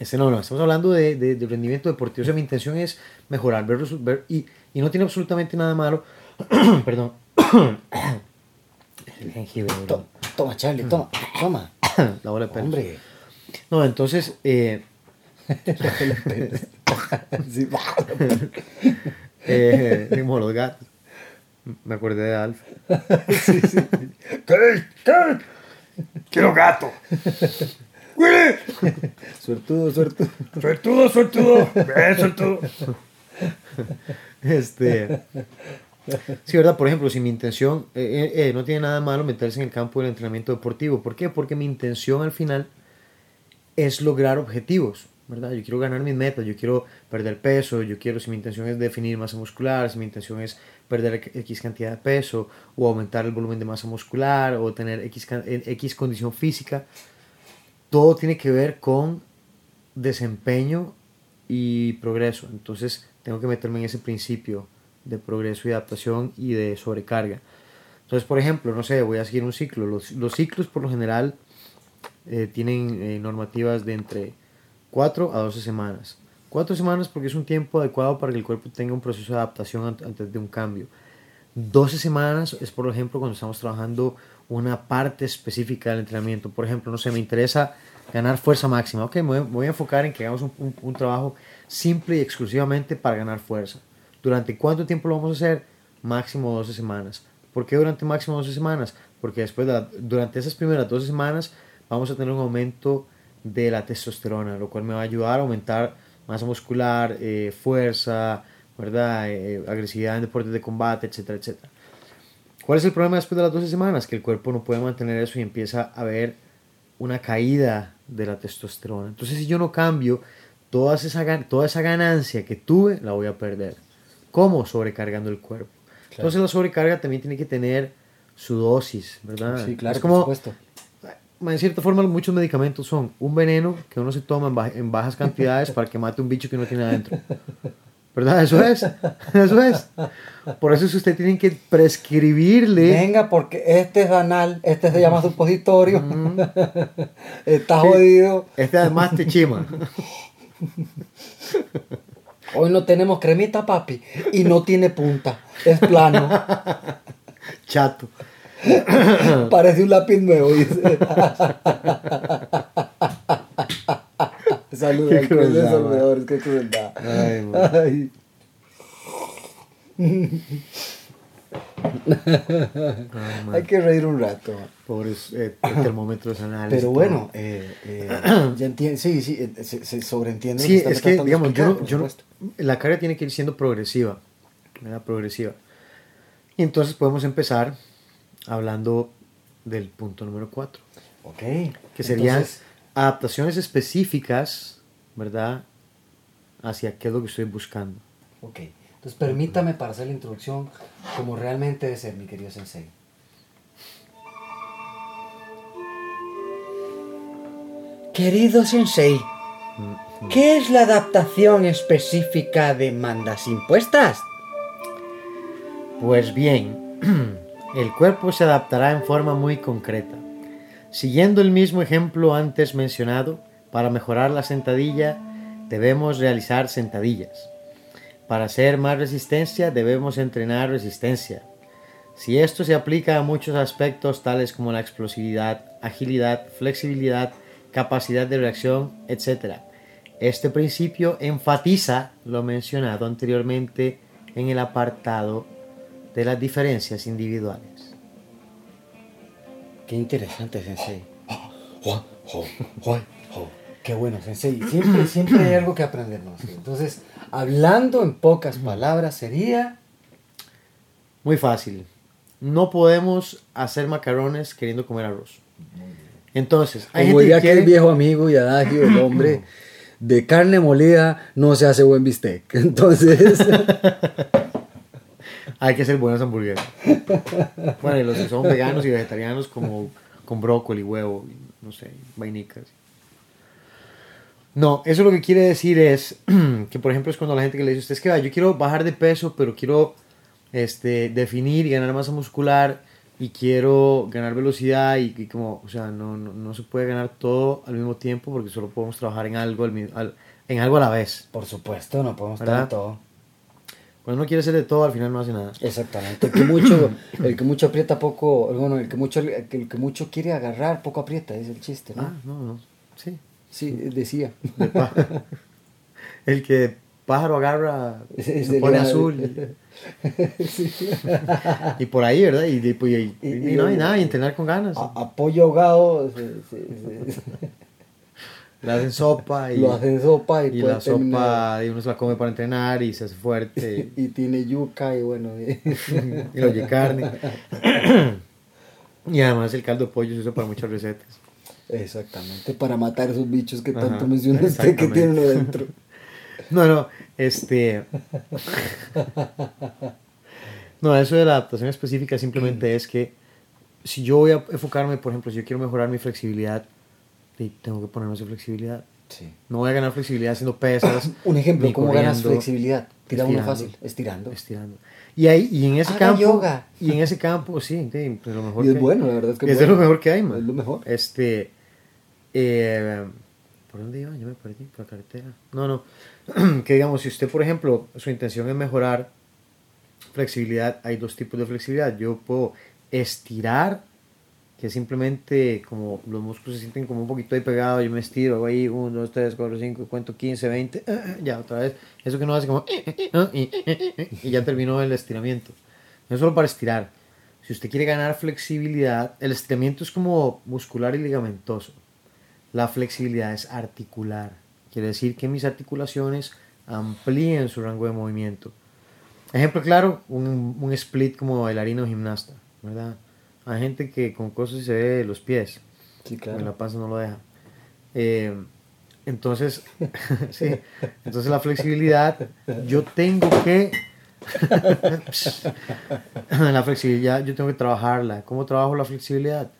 [SPEAKER 2] Este no, no, estamos hablando de, de, de rendimiento deportivo. O sea, mi intención es mejorar, ver, ver- y, y no tiene absolutamente nada malo. [clears throat] Perdón. El jengibre, bro.
[SPEAKER 3] To- Toma, Charlie, toma, toma. [coughs]
[SPEAKER 2] La bola de pelo.
[SPEAKER 3] Hombre.
[SPEAKER 2] No, entonces, eh, [laughs]
[SPEAKER 3] Sí. [laughs]
[SPEAKER 2] eh, como los gatos. Me acordé de Alf. [laughs]
[SPEAKER 6] ¿Qué? ¿Qué? Quiero gato. ¡Willy!
[SPEAKER 3] Suertudo, suertudo.
[SPEAKER 6] Suertudo, suertudo. Ven, suertudo.
[SPEAKER 2] Este. [laughs] Sí, ¿verdad? Por ejemplo, si mi intención, eh, eh, eh, no tiene nada malo meterse en el campo del entrenamiento deportivo. ¿Por qué? Porque mi intención al final es lograr objetivos, ¿verdad? Yo quiero ganar mis metas, yo quiero perder peso, yo quiero, si mi intención es definir masa muscular, si mi intención es perder X cantidad de peso, o aumentar el volumen de masa muscular, o tener X, X condición física, todo tiene que ver con desempeño y progreso. Entonces tengo que meterme en ese principio de progreso y adaptación y de sobrecarga. Entonces, por ejemplo, no sé, voy a seguir un ciclo. Los, los ciclos por lo general eh, tienen eh, normativas de entre 4 a 12 semanas. 4 semanas porque es un tiempo adecuado para que el cuerpo tenga un proceso de adaptación ant- antes de un cambio. 12 semanas es, por ejemplo, cuando estamos trabajando una parte específica del entrenamiento. Por ejemplo, no sé, me interesa ganar fuerza máxima. Ok, me voy, a enfocar en que hagamos un- un trabajo simple y exclusivamente para ganar fuerza. ¿Durante cuánto tiempo lo vamos a hacer? Máximo 12 semanas. ¿Por qué durante máximo 12 semanas? Porque después de durante esas primeras 12 semanas vamos a tener un aumento de la testosterona, lo cual me va a ayudar a aumentar masa muscular, eh, fuerza, ¿verdad? Eh, agresividad en deportes de combate, etcétera, etcétera. ¿Cuál es el problema después de las 12 semanas? Que el cuerpo no puede mantener eso y empieza a haber una caída de la testosterona. Entonces, si yo no cambio, toda esa, toda esa ganancia que tuve la voy a perder. ¿Cómo? Sobrecargando el cuerpo. Entonces, la sobrecarga también tiene que tener su dosis, ¿verdad?
[SPEAKER 3] Sí, claro,
[SPEAKER 2] es como,
[SPEAKER 3] por supuesto.
[SPEAKER 2] en cierta forma, muchos medicamentos son un veneno que uno se toma en, baj- en bajas cantidades para que mate un bicho que no tiene adentro. ¿Verdad? Eso es. [laughs] Eso es. Por eso es que usted tiene que prescribirle.
[SPEAKER 3] Venga, porque este es anal, este se llama supositorio. [laughs] Está
[SPEAKER 2] Sí.
[SPEAKER 3] jodido.
[SPEAKER 2] Este además te chima. [laughs]
[SPEAKER 3] Hoy no tenemos cremita, papi. Y no tiene punta. Es plano. [laughs]
[SPEAKER 2] Chato. [coughs]
[SPEAKER 3] Parece un lápiz nuevo. dice. Saludos al Cruz de
[SPEAKER 2] crueldad,
[SPEAKER 3] Salvadores, qué crueldad.
[SPEAKER 2] Ay, man. [laughs]
[SPEAKER 3] Hay que reír un rato.
[SPEAKER 2] Pobres eh, termómetros anales.
[SPEAKER 3] Pero bueno, eh, eh, [clears throat] ya entiendo, sí, sí, eh, se, se sobreentiende.
[SPEAKER 2] Sí,
[SPEAKER 3] está
[SPEAKER 2] es que, digamos, yo,
[SPEAKER 3] explicar,
[SPEAKER 2] yo
[SPEAKER 3] supuesto.
[SPEAKER 2] la carga tiene que ir siendo progresiva. ¿verdad? Progresiva. Y entonces podemos empezar hablando del punto número 4.
[SPEAKER 3] Ok.
[SPEAKER 2] que serían
[SPEAKER 3] Entonces,
[SPEAKER 2] adaptaciones específicas, ¿verdad? Hacia qué es lo que estoy buscando.
[SPEAKER 3] ok. Entonces permítame para hacer la introducción como realmente debe ser, mi querido sensei. Querido sensei, ¿qué es la adaptación específica de mandas impuestas?
[SPEAKER 2] Pues bien, [clears throat] el cuerpo se adaptará en forma muy concreta. Siguiendo el mismo ejemplo antes mencionado, para mejorar la sentadilla debemos realizar sentadillas. Para hacer más resistencia debemos entrenar resistencia. Si esto se aplica a muchos aspectos tales como la explosividad, agilidad, flexibilidad, capacidad de reacción, etc. Este principio enfatiza lo mencionado anteriormente en el apartado de las diferencias individuales.
[SPEAKER 3] Qué interesante, sensei. Qué bueno, sensei. Siempre, siempre hay algo que aprendernos. Entonces, hablando en pocas palabras, sería...
[SPEAKER 2] Muy fácil. No podemos hacer macarrones queriendo comer arroz. Entonces, hay
[SPEAKER 3] Como
[SPEAKER 2] gente
[SPEAKER 3] diría
[SPEAKER 2] que
[SPEAKER 3] aquel viejo amigo y adagio del hombre, de carne molida no se hace buen bistec. [laughs] Entonces, [laughs]
[SPEAKER 2] Hay que hacer buenas hamburguesas. Bueno, y los que son veganos y vegetarianos como con brócoli, huevo, no sé, vainicas. No, eso lo que quiere decir es [clears throat] que, por ejemplo, es cuando la gente que le dice usted, es que "Vea, yo quiero bajar de peso, pero quiero este, definir y ganar masa muscular y quiero ganar velocidad y, y como, o sea, no, no, no se puede ganar todo al mismo tiempo porque solo podemos trabajar en algo, al al- en algo a la vez.
[SPEAKER 3] Por supuesto, no podemos tener todo.
[SPEAKER 2] Cuando uno quiere hacer de todo, al final no hace nada.
[SPEAKER 3] Exactamente. El que mucho, el que mucho aprieta poco, bueno, el que mucho, el que mucho quiere agarrar, poco aprieta, es el chiste, ¿no?
[SPEAKER 2] Ah, no, no, sí.
[SPEAKER 3] Sí, decía. [laughs]
[SPEAKER 2] el que pájaro agarra se pone azul. [laughs]
[SPEAKER 3] Sí. [laughs]
[SPEAKER 2] y por ahí, ¿verdad? Y, y, y- y-
[SPEAKER 3] Y-
[SPEAKER 2] y no hay nada, y entrenar con ganas.
[SPEAKER 3] A- apoyo ahogado, se- se- se-
[SPEAKER 2] Le hacen sopa y,
[SPEAKER 3] lo hacen sopa y,
[SPEAKER 2] la
[SPEAKER 3] terminar-
[SPEAKER 2] sopa y uno se la come para entrenar y se hace fuerte
[SPEAKER 3] y tiene yuca y bueno. y-
[SPEAKER 2] oye carne. [coughs] y además el caldo de pollo se usa para muchas recetas.
[SPEAKER 3] Exactamente, para matar esos bichos que
[SPEAKER 2] Ajá,
[SPEAKER 3] tanto menciona usted que tienen adentro. [laughs]
[SPEAKER 2] No, no, este... No, eso de la adaptación específica simplemente es que si yo voy a enfocarme, por ejemplo, si yo quiero mejorar mi flexibilidad, tengo que ponerme esa flexibilidad.
[SPEAKER 3] Sí.
[SPEAKER 2] No voy a ganar flexibilidad haciendo pesas. [clears throat]
[SPEAKER 3] Un ejemplo, ¿cómo ganas flexibilidad? Tira uno fácil, estirando.
[SPEAKER 2] Estirando. Y, ahí, y en ese
[SPEAKER 3] Haga
[SPEAKER 2] campo...
[SPEAKER 3] yoga.
[SPEAKER 2] Y en ese campo, sí, sí, pues lo mejor
[SPEAKER 3] Y es
[SPEAKER 2] que-
[SPEAKER 3] bueno, la verdad es que
[SPEAKER 2] es de lo mejor que hay, man.
[SPEAKER 3] Es lo mejor.
[SPEAKER 2] Este... eh, ¿Por dónde iba? Yo me perdí, por la carretera. No, no. [clears throat] que digamos, si usted, por ejemplo, su intención es mejorar flexibilidad, hay dos tipos de flexibilidad. Yo puedo estirar, que simplemente como los músculos se sienten como un poquito ahí pegados, yo me estiro, hago ahí 1, 2, 3, 4, 5, cuento 15, 20, ya otra vez. Eso que no hace como y ya terminó el estiramiento. No es solo para estirar. Si usted quiere ganar flexibilidad, el estiramiento es como muscular y ligamentoso. La flexibilidad es articular. Quiere decir que mis articulaciones amplíen su rango de movimiento. Ejemplo claro, un, un split como bailarina o gimnasta, ¿verdad? Hay gente que con cosas se ve los pies,
[SPEAKER 3] Sí,
[SPEAKER 2] la
[SPEAKER 3] claro.
[SPEAKER 2] panza no lo deja. Eh, entonces, [laughs] sí, entonces la flexibilidad, yo tengo que... [laughs] la flexibilidad, yo tengo que trabajarla. ¿Cómo trabajo la flexibilidad?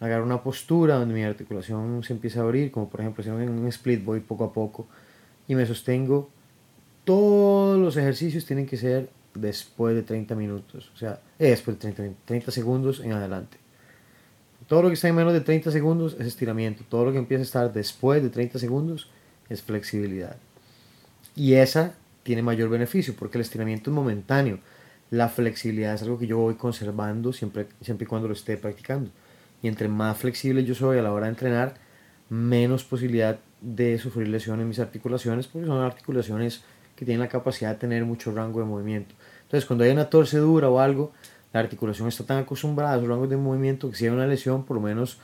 [SPEAKER 2] Agarrar una postura donde mi articulación se empieza a abrir, como por ejemplo, si en un split voy poco a poco y me sostengo. Todos los ejercicios tienen que ser después de 30 minutos, o sea, eh, después de 30, 30 segundos en adelante. Todo lo que está en menos de 30 segundos es estiramiento. Todo lo que empieza a estar después de 30 segundos es flexibilidad. Y esa tiene mayor beneficio porque el estiramiento es momentáneo. La flexibilidad es algo que yo voy conservando siempre, siempre y cuando lo esté practicando. Y entre más flexible yo soy a la hora de entrenar, menos posibilidad de sufrir lesiones en mis articulaciones porque son articulaciones que tienen la capacidad de tener mucho rango de movimiento. Entonces, cuando hay una torcedura o algo, la articulación está tan acostumbrada a su rango de movimiento que si hay una lesión, por lo menos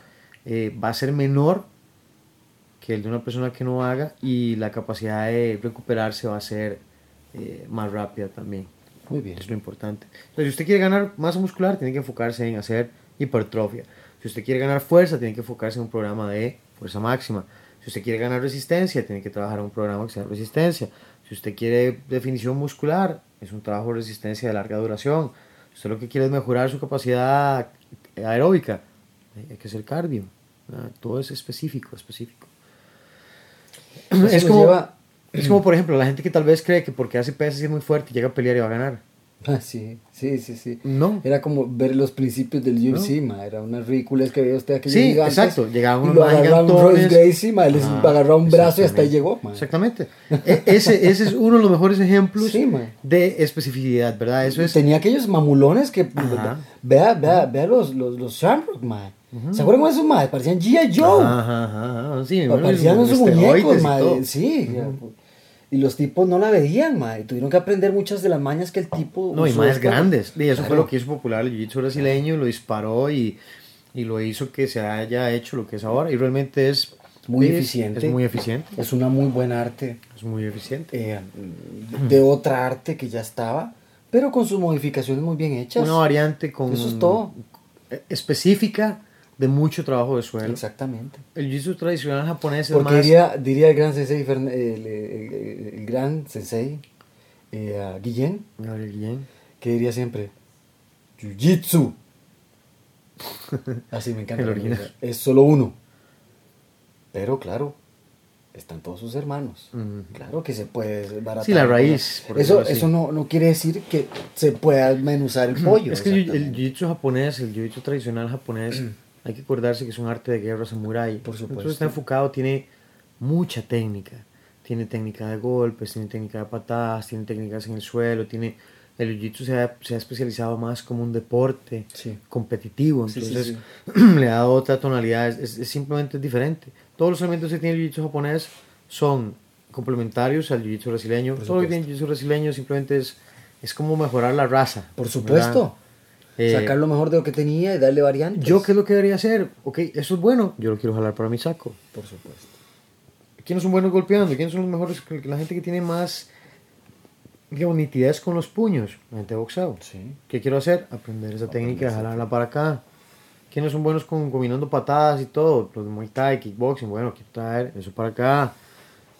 [SPEAKER 2] eh, va a ser menor que el de una persona que no haga y la capacidad de recuperarse va a ser eh, más rápida también.
[SPEAKER 3] Muy bien.
[SPEAKER 2] Es lo importante. Entonces, si usted quiere ganar masa muscular, tiene que enfocarse en hacer hipertrofia. Si usted quiere ganar fuerza, tiene que enfocarse en un programa de fuerza máxima. Si usted quiere ganar resistencia, tiene que trabajar en un programa que sea resistencia. Si usted quiere definición muscular, es un trabajo de resistencia de larga duración. Si usted lo que quiere es mejorar su capacidad aeróbica, hay que hacer cardio. ¿verdad? Todo es específico, específico.
[SPEAKER 3] Eso
[SPEAKER 2] Es como,
[SPEAKER 3] lleva-
[SPEAKER 2] es como, por ejemplo, la gente que tal vez cree que porque hace pesas y es muy fuerte, llega a pelear y va a ganar. [laughs]
[SPEAKER 3] Ah, sí, sí, sí, sí.
[SPEAKER 2] No.
[SPEAKER 3] Era como ver los principios del UFC, ma. Era unas ridículas que veía usted aquellos
[SPEAKER 2] Sí,
[SPEAKER 3] gigantes.
[SPEAKER 2] exacto.
[SPEAKER 3] Agarraron
[SPEAKER 2] gigantones.
[SPEAKER 3] Royce Gracie, ma. Les agarraba un brazo y hasta ahí llegó, ma.
[SPEAKER 2] Exactamente. E- ese, ese es uno de los mejores ejemplos
[SPEAKER 3] Sí,
[SPEAKER 2] de especificidad, ¿verdad? Eso es.
[SPEAKER 3] Tenía aquellos mamulones que...
[SPEAKER 2] Ajá.
[SPEAKER 3] Vea, vea, vea los, los, los Shamrock, ma. ¿Se acuerdan de esos, ma? Parecían G.I. Joe.
[SPEAKER 2] Ajá, ajá, sí, bueno,
[SPEAKER 3] Parecían esos muñecos,
[SPEAKER 2] y
[SPEAKER 3] ma.
[SPEAKER 2] todo.
[SPEAKER 3] Sí. Y los tipos no la veían, ma. Y tuvieron que aprender muchas de las mañas que el tipo...
[SPEAKER 2] No, y
[SPEAKER 3] usó
[SPEAKER 2] más
[SPEAKER 3] después.
[SPEAKER 2] grandes. Y eso fue
[SPEAKER 3] Claro.
[SPEAKER 2] lo que hizo popular el jiu-jitsu brasileño, lo disparó y, y lo hizo que se haya hecho lo que es ahora. Y realmente es
[SPEAKER 3] Muy
[SPEAKER 2] es-
[SPEAKER 3] eficiente.
[SPEAKER 2] Es muy eficiente.
[SPEAKER 3] Es una muy buena arte.
[SPEAKER 2] Es muy eficiente.
[SPEAKER 3] eh, de otra arte que ya estaba, pero con sus modificaciones muy bien hechas.
[SPEAKER 2] Una variante con
[SPEAKER 3] Eso es todo.
[SPEAKER 2] específica de mucho trabajo de suelo.
[SPEAKER 3] Exactamente.
[SPEAKER 2] El jiu-jitsu tradicional japonés es
[SPEAKER 3] Porque
[SPEAKER 2] más
[SPEAKER 3] diría, diría el gran sensei, el, el- el- el gran sensei eh, a Guillén,
[SPEAKER 2] Gabriel Guillén.
[SPEAKER 3] que diría siempre, Jiu-Jitsu. [laughs] Así me encanta. Es solo uno. Pero claro, están todos sus hermanos. Claro que se puede desbaratar.
[SPEAKER 2] Sí, la raíz, por
[SPEAKER 3] Eso, eso no, no quiere decir que se pueda menuzar el [clears throat] pollo.
[SPEAKER 2] Es que el, jiu-jitsu japonés, el jiu-jitsu tradicional japonés, hay que acordarse que es un arte de guerra samurái.
[SPEAKER 3] Por supuesto.
[SPEAKER 2] Entonces está enfocado, tiene mucha técnica. Tiene técnica de golpes, tiene técnica de patadas, tiene técnicas en el suelo, tiene... El jiu-jitsu se ha, se ha especializado más como un deporte
[SPEAKER 3] Sí.
[SPEAKER 2] competitivo,
[SPEAKER 3] Sí, sí,
[SPEAKER 2] entonces [clears throat] le ha dado otra tonalidad, es, es- es simplemente diferente. Todos los elementos que tiene el jiu-jitsu japonés son complementarios al jiu-jitsu brasileño. Todo lo que tiene el jiu-jitsu brasileño simplemente es, es como mejorar la raza.
[SPEAKER 3] Por
[SPEAKER 2] ¿verdad? Eh,
[SPEAKER 3] Sacar lo mejor de lo que tenía y darle variantes.
[SPEAKER 2] ¿Yo qué es lo que debería hacer? Ok, eso es bueno, yo lo quiero jalar para mi saco.
[SPEAKER 3] Por supuesto.
[SPEAKER 2] ¿Quiénes son buenos golpeando? ¿Quiénes son los mejores? La gente que tiene más digamos, nitidez con los puños. La gente de boxeo.
[SPEAKER 3] Sí.
[SPEAKER 2] ¿Qué quiero hacer? Aprender esa técnica de jalarla para acá. ¿Quiénes son buenos con combinando patadas y todo? Los de Muay Thai, kickboxing. Bueno, quiero traer eso para acá.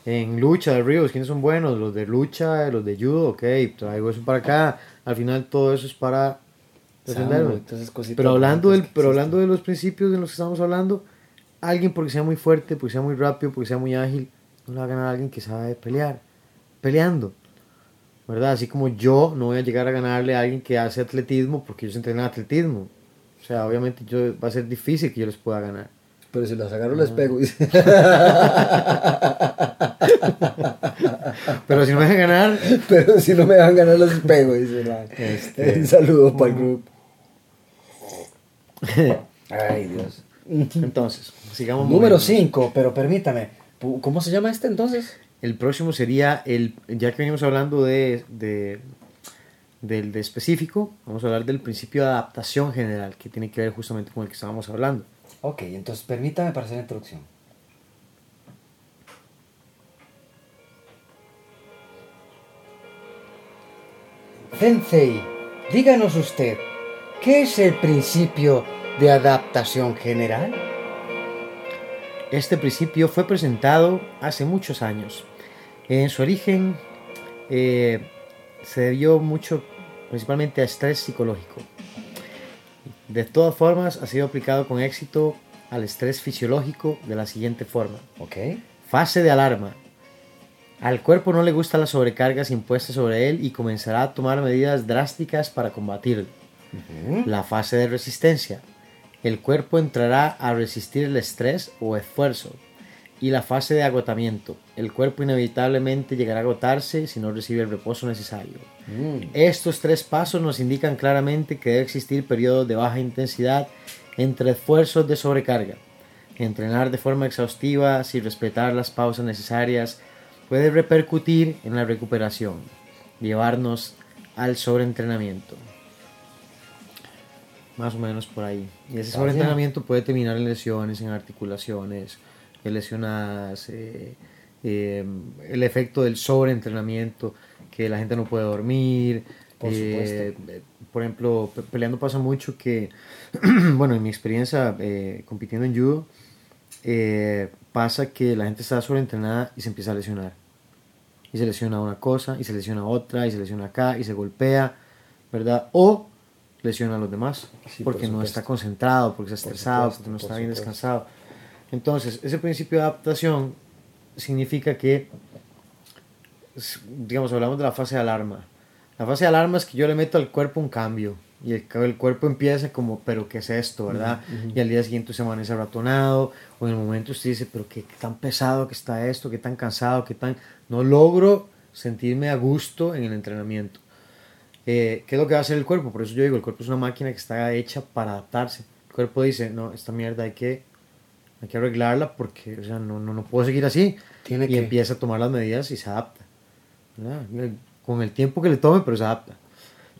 [SPEAKER 2] En lucha de ríos, ¿quiénes son buenos? Los de lucha, los de judo, ok, traigo eso para acá. Al final todo eso es para
[SPEAKER 3] entonces,
[SPEAKER 2] Pero hablando, del, pero hablando de los principios de los que estamos hablando, alguien porque sea muy fuerte, porque sea muy rápido, porque sea muy ágil, no le va a ganar a alguien que sabe pelear. Peleando. ¿Verdad? Así como yo no voy a llegar a ganarle a alguien que hace atletismo porque ellos entrenan atletismo. O sea, obviamente yo, va a ser difícil que yo les pueda ganar.
[SPEAKER 3] Pero si los agarro les pego.
[SPEAKER 2] Pero si no me dejan ganar, [laughs]
[SPEAKER 3] Pero si no me a ganar les pego. Dice.
[SPEAKER 2] Este.
[SPEAKER 3] Un saludo para el grupo. Ay, Dios.
[SPEAKER 2] entonces, sigamos.
[SPEAKER 3] Número
[SPEAKER 2] moviéndonos.
[SPEAKER 3] 5, pero permítame. ¿Cómo se llama este entonces?
[SPEAKER 2] El próximo sería el, ya que venimos hablando de, de, del de específico, vamos a hablar del principio de adaptación general, que tiene que ver justamente con el que estábamos hablando.
[SPEAKER 3] Ok, entonces permítame para hacer la introducción. Sensei, díganos usted, ¿qué es el principio de adaptación general?
[SPEAKER 2] Este principio fue presentado hace muchos años. En su origen eh, se debió mucho principalmente a estrés psicológico. De todas formas, ha sido aplicado con éxito al estrés fisiológico de la siguiente forma.
[SPEAKER 3] Ok.
[SPEAKER 2] Fase de alarma. Al cuerpo no le gustan las sobrecargas impuestas sobre él y comenzará a tomar medidas drásticas para combatirlo. La fase de resistencia. El cuerpo entrará a resistir el estrés o esfuerzo. Y la fase de agotamiento. El cuerpo inevitablemente llegará a agotarse si no recibe el reposo necesario.
[SPEAKER 3] Mm.
[SPEAKER 2] Estos tres pasos nos indican claramente que debe existir periodos de baja intensidad entre esfuerzos de sobrecarga. Entrenar de forma exhaustiva sin respetar las pausas necesarias puede repercutir en la recuperación, llevarnos al sobreentrenamiento. Más o menos por ahí. Y ese sobreentrenamiento puede terminar en lesiones, en articulaciones, en lesionadas, eh, eh, el efecto del sobreentrenamiento, que la gente no puede dormir.
[SPEAKER 3] Por
[SPEAKER 2] eh, por ejemplo, pe- peleando pasa mucho que, [clears throat] bueno, en mi experiencia eh, compitiendo en judo, pasa que la gente está sobreentrenada y se empieza a lesionar. Y se lesiona una cosa, y se lesiona otra, y se lesiona acá, y se golpea, ¿verdad? O lesiona a los demás,
[SPEAKER 3] Sí, por
[SPEAKER 2] porque no
[SPEAKER 3] supuesto.
[SPEAKER 2] está concentrado, porque está
[SPEAKER 3] Por
[SPEAKER 2] estresado,
[SPEAKER 3] supuesto,
[SPEAKER 2] porque no
[SPEAKER 3] por
[SPEAKER 2] está bien
[SPEAKER 3] supuesto.
[SPEAKER 2] descansado. Entonces, ese principio de adaptación significa que, digamos, hablamos de la fase de alarma. La fase de alarma es que yo le meto al cuerpo un cambio y el, el cuerpo empieza como, pero ¿qué es esto, verdad? Y al día siguiente se amanece ratonado o en el momento usted dice, pero qué, qué tan pesado que está esto, qué tan cansado, qué tan... No logro sentirme a gusto en el entrenamiento. Eh, ¿Qué es lo que va a hacer el cuerpo? Por eso yo digo, el cuerpo es una máquina que está hecha para adaptarse. El cuerpo dice, no, esta mierda hay que, hay que arreglarla porque o sea, no, no, no puedo seguir así.
[SPEAKER 3] Tiene
[SPEAKER 2] y
[SPEAKER 3] que-
[SPEAKER 2] empieza a tomar las medidas y se adapta. ¿verdad? Con el tiempo que le tome, pero se adapta.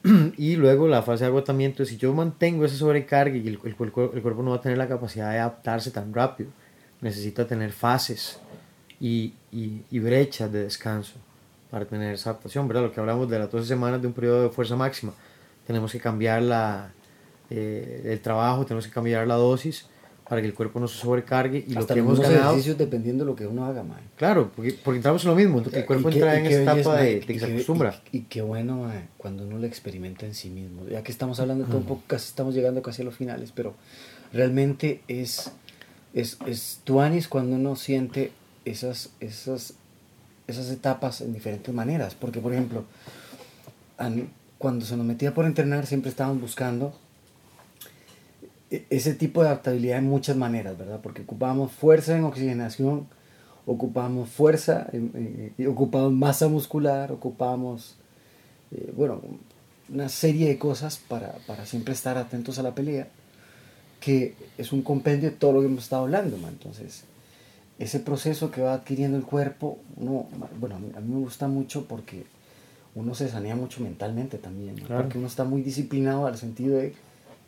[SPEAKER 2] [clears throat] y luego la fase de agotamiento si yo mantengo esa sobrecarga y el, el- el cuer- el cuerpo no va a tener la capacidad de adaptarse tan rápido. Necesita tener fases y, y, y brechas de descanso para tener esa adaptación, ¿verdad? Lo que hablamos de las 12 semanas de un periodo de fuerza máxima. Tenemos que cambiar la, eh, el trabajo, tenemos que cambiar la dosis para que el cuerpo no se sobrecargue y lo
[SPEAKER 3] Hasta
[SPEAKER 2] que
[SPEAKER 3] los
[SPEAKER 2] hemos ganado...
[SPEAKER 3] ejercicios dependiendo de lo que uno haga, man.
[SPEAKER 2] Claro, porque, porque entramos en lo mismo, entonces el cuerpo
[SPEAKER 3] qué-
[SPEAKER 2] entra en esa etapa de, de que se acostumbra.
[SPEAKER 3] Y, y qué bueno, mae, cuando uno lo experimenta en sí mismo. Ya que estamos hablando de todo un poco, casi estamos llegando casi a los finales, pero realmente es, es, es tuanis cuando uno siente esas, esas, esas etapas en diferentes maneras. Porque, por ejemplo, cuando se nos metía por entrenar, siempre estábamos buscando e- ese tipo de adaptabilidad en muchas maneras, ¿verdad? Porque ocupábamos fuerza en oxigenación, ocupábamos fuerza, en- y ocupábamos masa muscular, ocupábamos, eh, bueno, una serie de cosas para, para siempre estar atentos a la pelea, que es un compendio de todo lo que hemos estado hablando. Entonces, ese proceso que va adquiriendo el cuerpo, uno, bueno, a mí, me gusta mucho porque uno se sanea mucho mentalmente también, ¿no?
[SPEAKER 2] Claro.
[SPEAKER 3] porque uno está muy disciplinado al sentido de,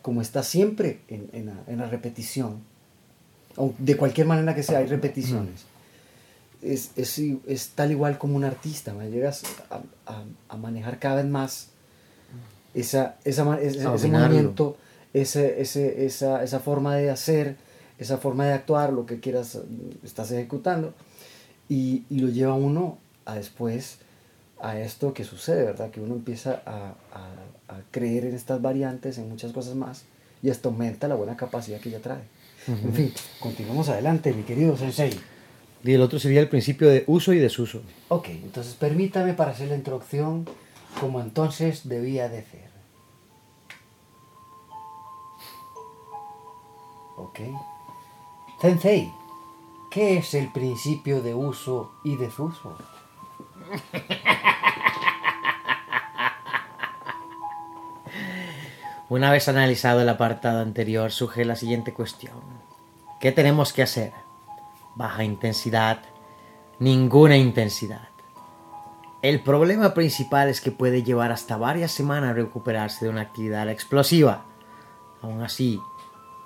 [SPEAKER 3] como está siempre en, en la, en la repetición, o de cualquier manera que sea, hay repeticiones. Es, es, es tal igual como un artista, ¿no? llegas a, a- a manejar cada vez más esa, esa, ese, ese movimiento, ese, ese, esa, esa forma de hacer, esa forma de actuar, lo que quieras, estás ejecutando, y, y lo lleva uno a después a esto que sucede, ¿verdad? Que uno empieza a, a- a creer en estas variantes, en muchas cosas más, y esto aumenta la buena capacidad que ella trae. En fin, continuamos adelante, mi querido Sensei.
[SPEAKER 2] Y el otro sería el principio de uso y desuso.
[SPEAKER 3] Ok, entonces permítame para hacer la introducción como entonces debía de ser. Ok. Sensei, ¿qué es el principio de uso y desuso? [laughs]
[SPEAKER 2] Una vez analizado el apartado anterior, surge la siguiente cuestión. ¿Qué tenemos que hacer? Baja intensidad, ninguna intensidad. El problema principal es que puede llevar hasta varias semanas recuperarse de una actividad explosiva. Aún así,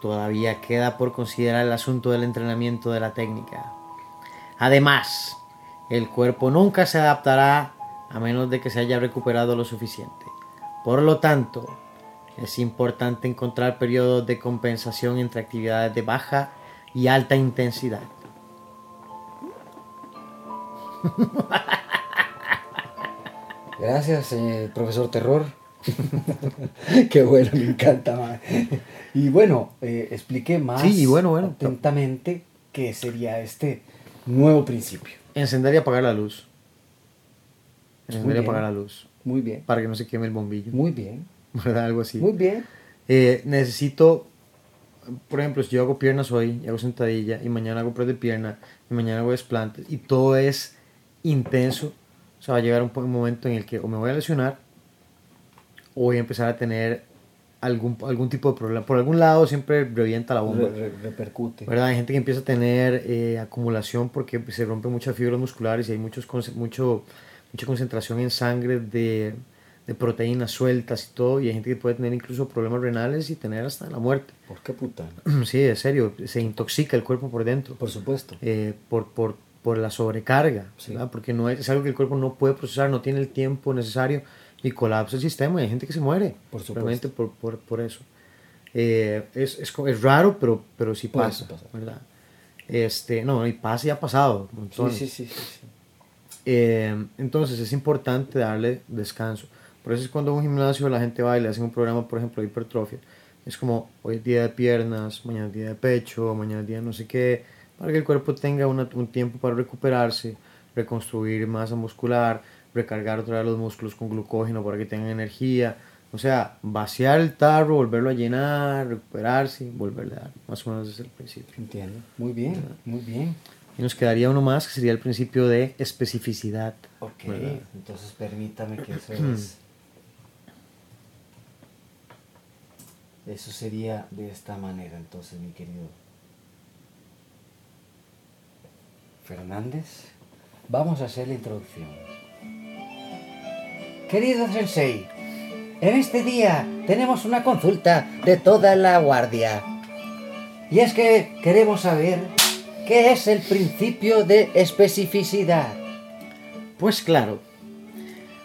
[SPEAKER 2] todavía queda por considerar el asunto del entrenamiento de la técnica. Además, el cuerpo nunca se adaptará a menos de que se haya recuperado lo suficiente. Por lo tanto, es importante encontrar periodos de compensación entre actividades de baja y alta intensidad.
[SPEAKER 3] Gracias, eh, profesor Terror. [laughs] Qué bueno, me encanta. man. Y bueno, eh, expliqué más
[SPEAKER 2] Sí, bueno, bueno.
[SPEAKER 3] atentamente qué sería este nuevo principio.
[SPEAKER 2] Encender y apagar la luz. Encender y apagar la luz.
[SPEAKER 3] Muy bien,
[SPEAKER 2] Para que no se queme el bombillo.
[SPEAKER 3] muy bien, [laughs]
[SPEAKER 2] ¿Verdad? Algo así.
[SPEAKER 3] muy bien.
[SPEAKER 2] Eh, necesito, por ejemplo, si yo hago piernas hoy, y hago sentadilla, y mañana hago press de pierna, y mañana hago desplantes, y todo es intenso, o sea, va a llegar un momento en el que o me voy a lesionar, o voy a empezar a tener algún, algún tipo de problema. Por algún lado siempre revienta la bomba.
[SPEAKER 3] Re- re- repercute.
[SPEAKER 2] ¿verdad? Hay gente que empieza a tener eh, acumulación porque se rompen muchas fibras musculares y hay muchos, mucho, mucha concentración en sangre de, de proteínas sueltas y todo. Y hay gente que puede tener incluso problemas renales y tener hasta la muerte.
[SPEAKER 3] ¿Por qué puta? [clears throat]
[SPEAKER 2] Sí, en serio, se intoxica el cuerpo por dentro
[SPEAKER 3] Por supuesto.
[SPEAKER 2] eh, por, por, por la sobrecarga,
[SPEAKER 3] Sí.
[SPEAKER 2] ¿verdad? porque no es, es algo que el cuerpo no puede procesar, no tiene el tiempo necesario y colapsa el sistema y hay gente que se muere
[SPEAKER 3] Por supuesto.
[SPEAKER 2] por, por, por eso. Eh, es, es, es raro, pero, pero sí pasa. ¿verdad? Este, no, y pasa y ha pasado.
[SPEAKER 3] Sí,
[SPEAKER 2] montones.
[SPEAKER 3] sí, sí, sí, sí.
[SPEAKER 2] Eh, entonces es importante darle descanso. Por eso es cuando a un gimnasio la gente va y le hacen un programa, por ejemplo, de hipertrofia. Es como hoy es día de piernas, mañana es día de pecho, mañana es día de no sé qué, para que el cuerpo tenga una- un tiempo para recuperarse, reconstruir masa muscular, recargar otra vez los músculos con glucógeno para que tengan energía. O sea, vaciar el tarro, volverlo a llenar, recuperarse, volverle a dar. Más o menos desde el principio.
[SPEAKER 3] Entiendo. Muy bien, muy bien.
[SPEAKER 2] Y nos quedaría uno más que sería el principio de especificidad.
[SPEAKER 3] Ok,
[SPEAKER 2] ¿verdad?
[SPEAKER 3] entonces permítame que eso [clears throat] es. Eso sería de esta manera, entonces, mi querido Fernández. Vamos a hacer la introducción. Querido Sensei, en este día tenemos una consulta de toda la guardia. Y es que queremos saber qué es el principio de especificidad.
[SPEAKER 2] Pues claro,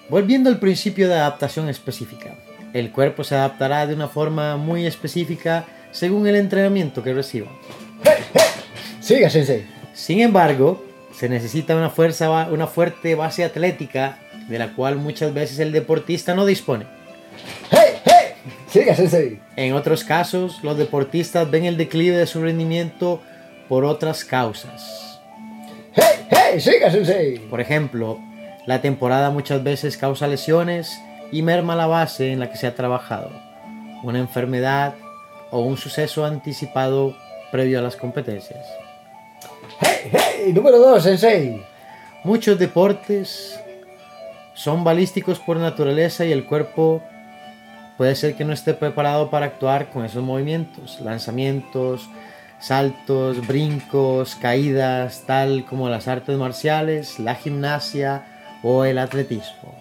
[SPEAKER 2] volviendo al principio de adaptación específica, el cuerpo se adaptará de una forma muy específica según el entrenamiento que reciba.
[SPEAKER 3] Siga, Sensei.
[SPEAKER 2] Sin embargo, se necesita una, fuerza, una fuerte base atlética de la cual muchas veces el deportista no dispone.
[SPEAKER 3] ¡Hey, hey! Siga, Sensei.
[SPEAKER 2] En otros casos, los deportistas ven el declive de su rendimiento por otras causas.
[SPEAKER 3] ¡Hey! ¡Hey, siga, sensei!
[SPEAKER 2] Por ejemplo, la temporada muchas veces causa lesiones y merma la base en la que se ha trabajado. Una enfermedad o un suceso anticipado previo a las competencias.
[SPEAKER 3] ¡Hey, hey! Número 2, sensei.
[SPEAKER 2] Muchos deportes son balísticos por naturaleza y el cuerpo puede ser que no esté preparado para actuar con esos movimientos, lanzamientos, saltos, brincos, caídas, tal como las artes marciales, la gimnasia o el atletismo.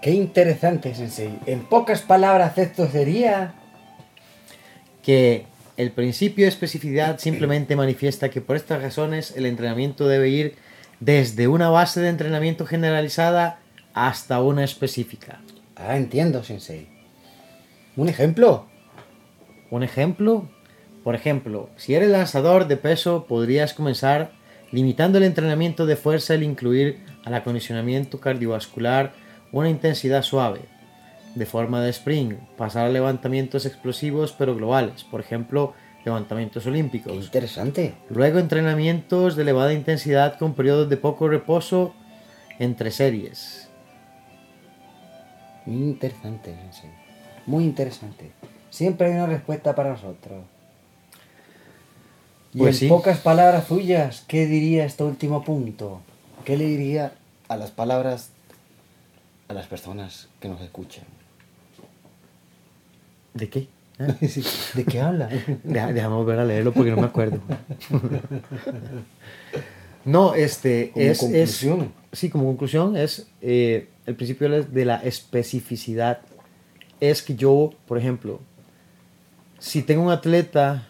[SPEAKER 3] Qué interesante, sensei. En pocas palabras, esto sería...
[SPEAKER 2] Que el principio de especificidad simplemente manifiesta que por estas razones el entrenamiento debe ir desde una base de entrenamiento generalizada hasta una específica.
[SPEAKER 3] Ah, entiendo, sensei. ¿Un ejemplo?
[SPEAKER 2] Un ejemplo, por ejemplo, si eres lanzador de peso, podrías comenzar limitando el entrenamiento de fuerza al incluir al acondicionamiento cardiovascular una intensidad suave, de forma de spring, pasar a levantamientos explosivos pero globales, por ejemplo, levantamientos
[SPEAKER 3] Qué
[SPEAKER 2] olímpicos.
[SPEAKER 3] interesante.
[SPEAKER 2] Luego entrenamientos de elevada intensidad con periodos de poco reposo entre series.
[SPEAKER 3] Muy interesante, sensei. Muy interesante. Siempre hay una respuesta para nosotros. Y
[SPEAKER 2] Pues
[SPEAKER 3] en
[SPEAKER 2] sí.
[SPEAKER 3] pocas palabras suyas, ¿qué diría este último punto? ¿Qué le diría a las palabras a las personas que nos escuchan?
[SPEAKER 2] ¿De qué? [laughs]
[SPEAKER 3] ¿De qué habla?
[SPEAKER 2] Deja- déjame volver a leerlo porque no me acuerdo. no, este
[SPEAKER 3] Como
[SPEAKER 2] es, es-
[SPEAKER 3] conclusión.
[SPEAKER 2] sí, como conclusión es eh, el principio de la- de la especificidad. Es que yo, por ejemplo, si tengo un atleta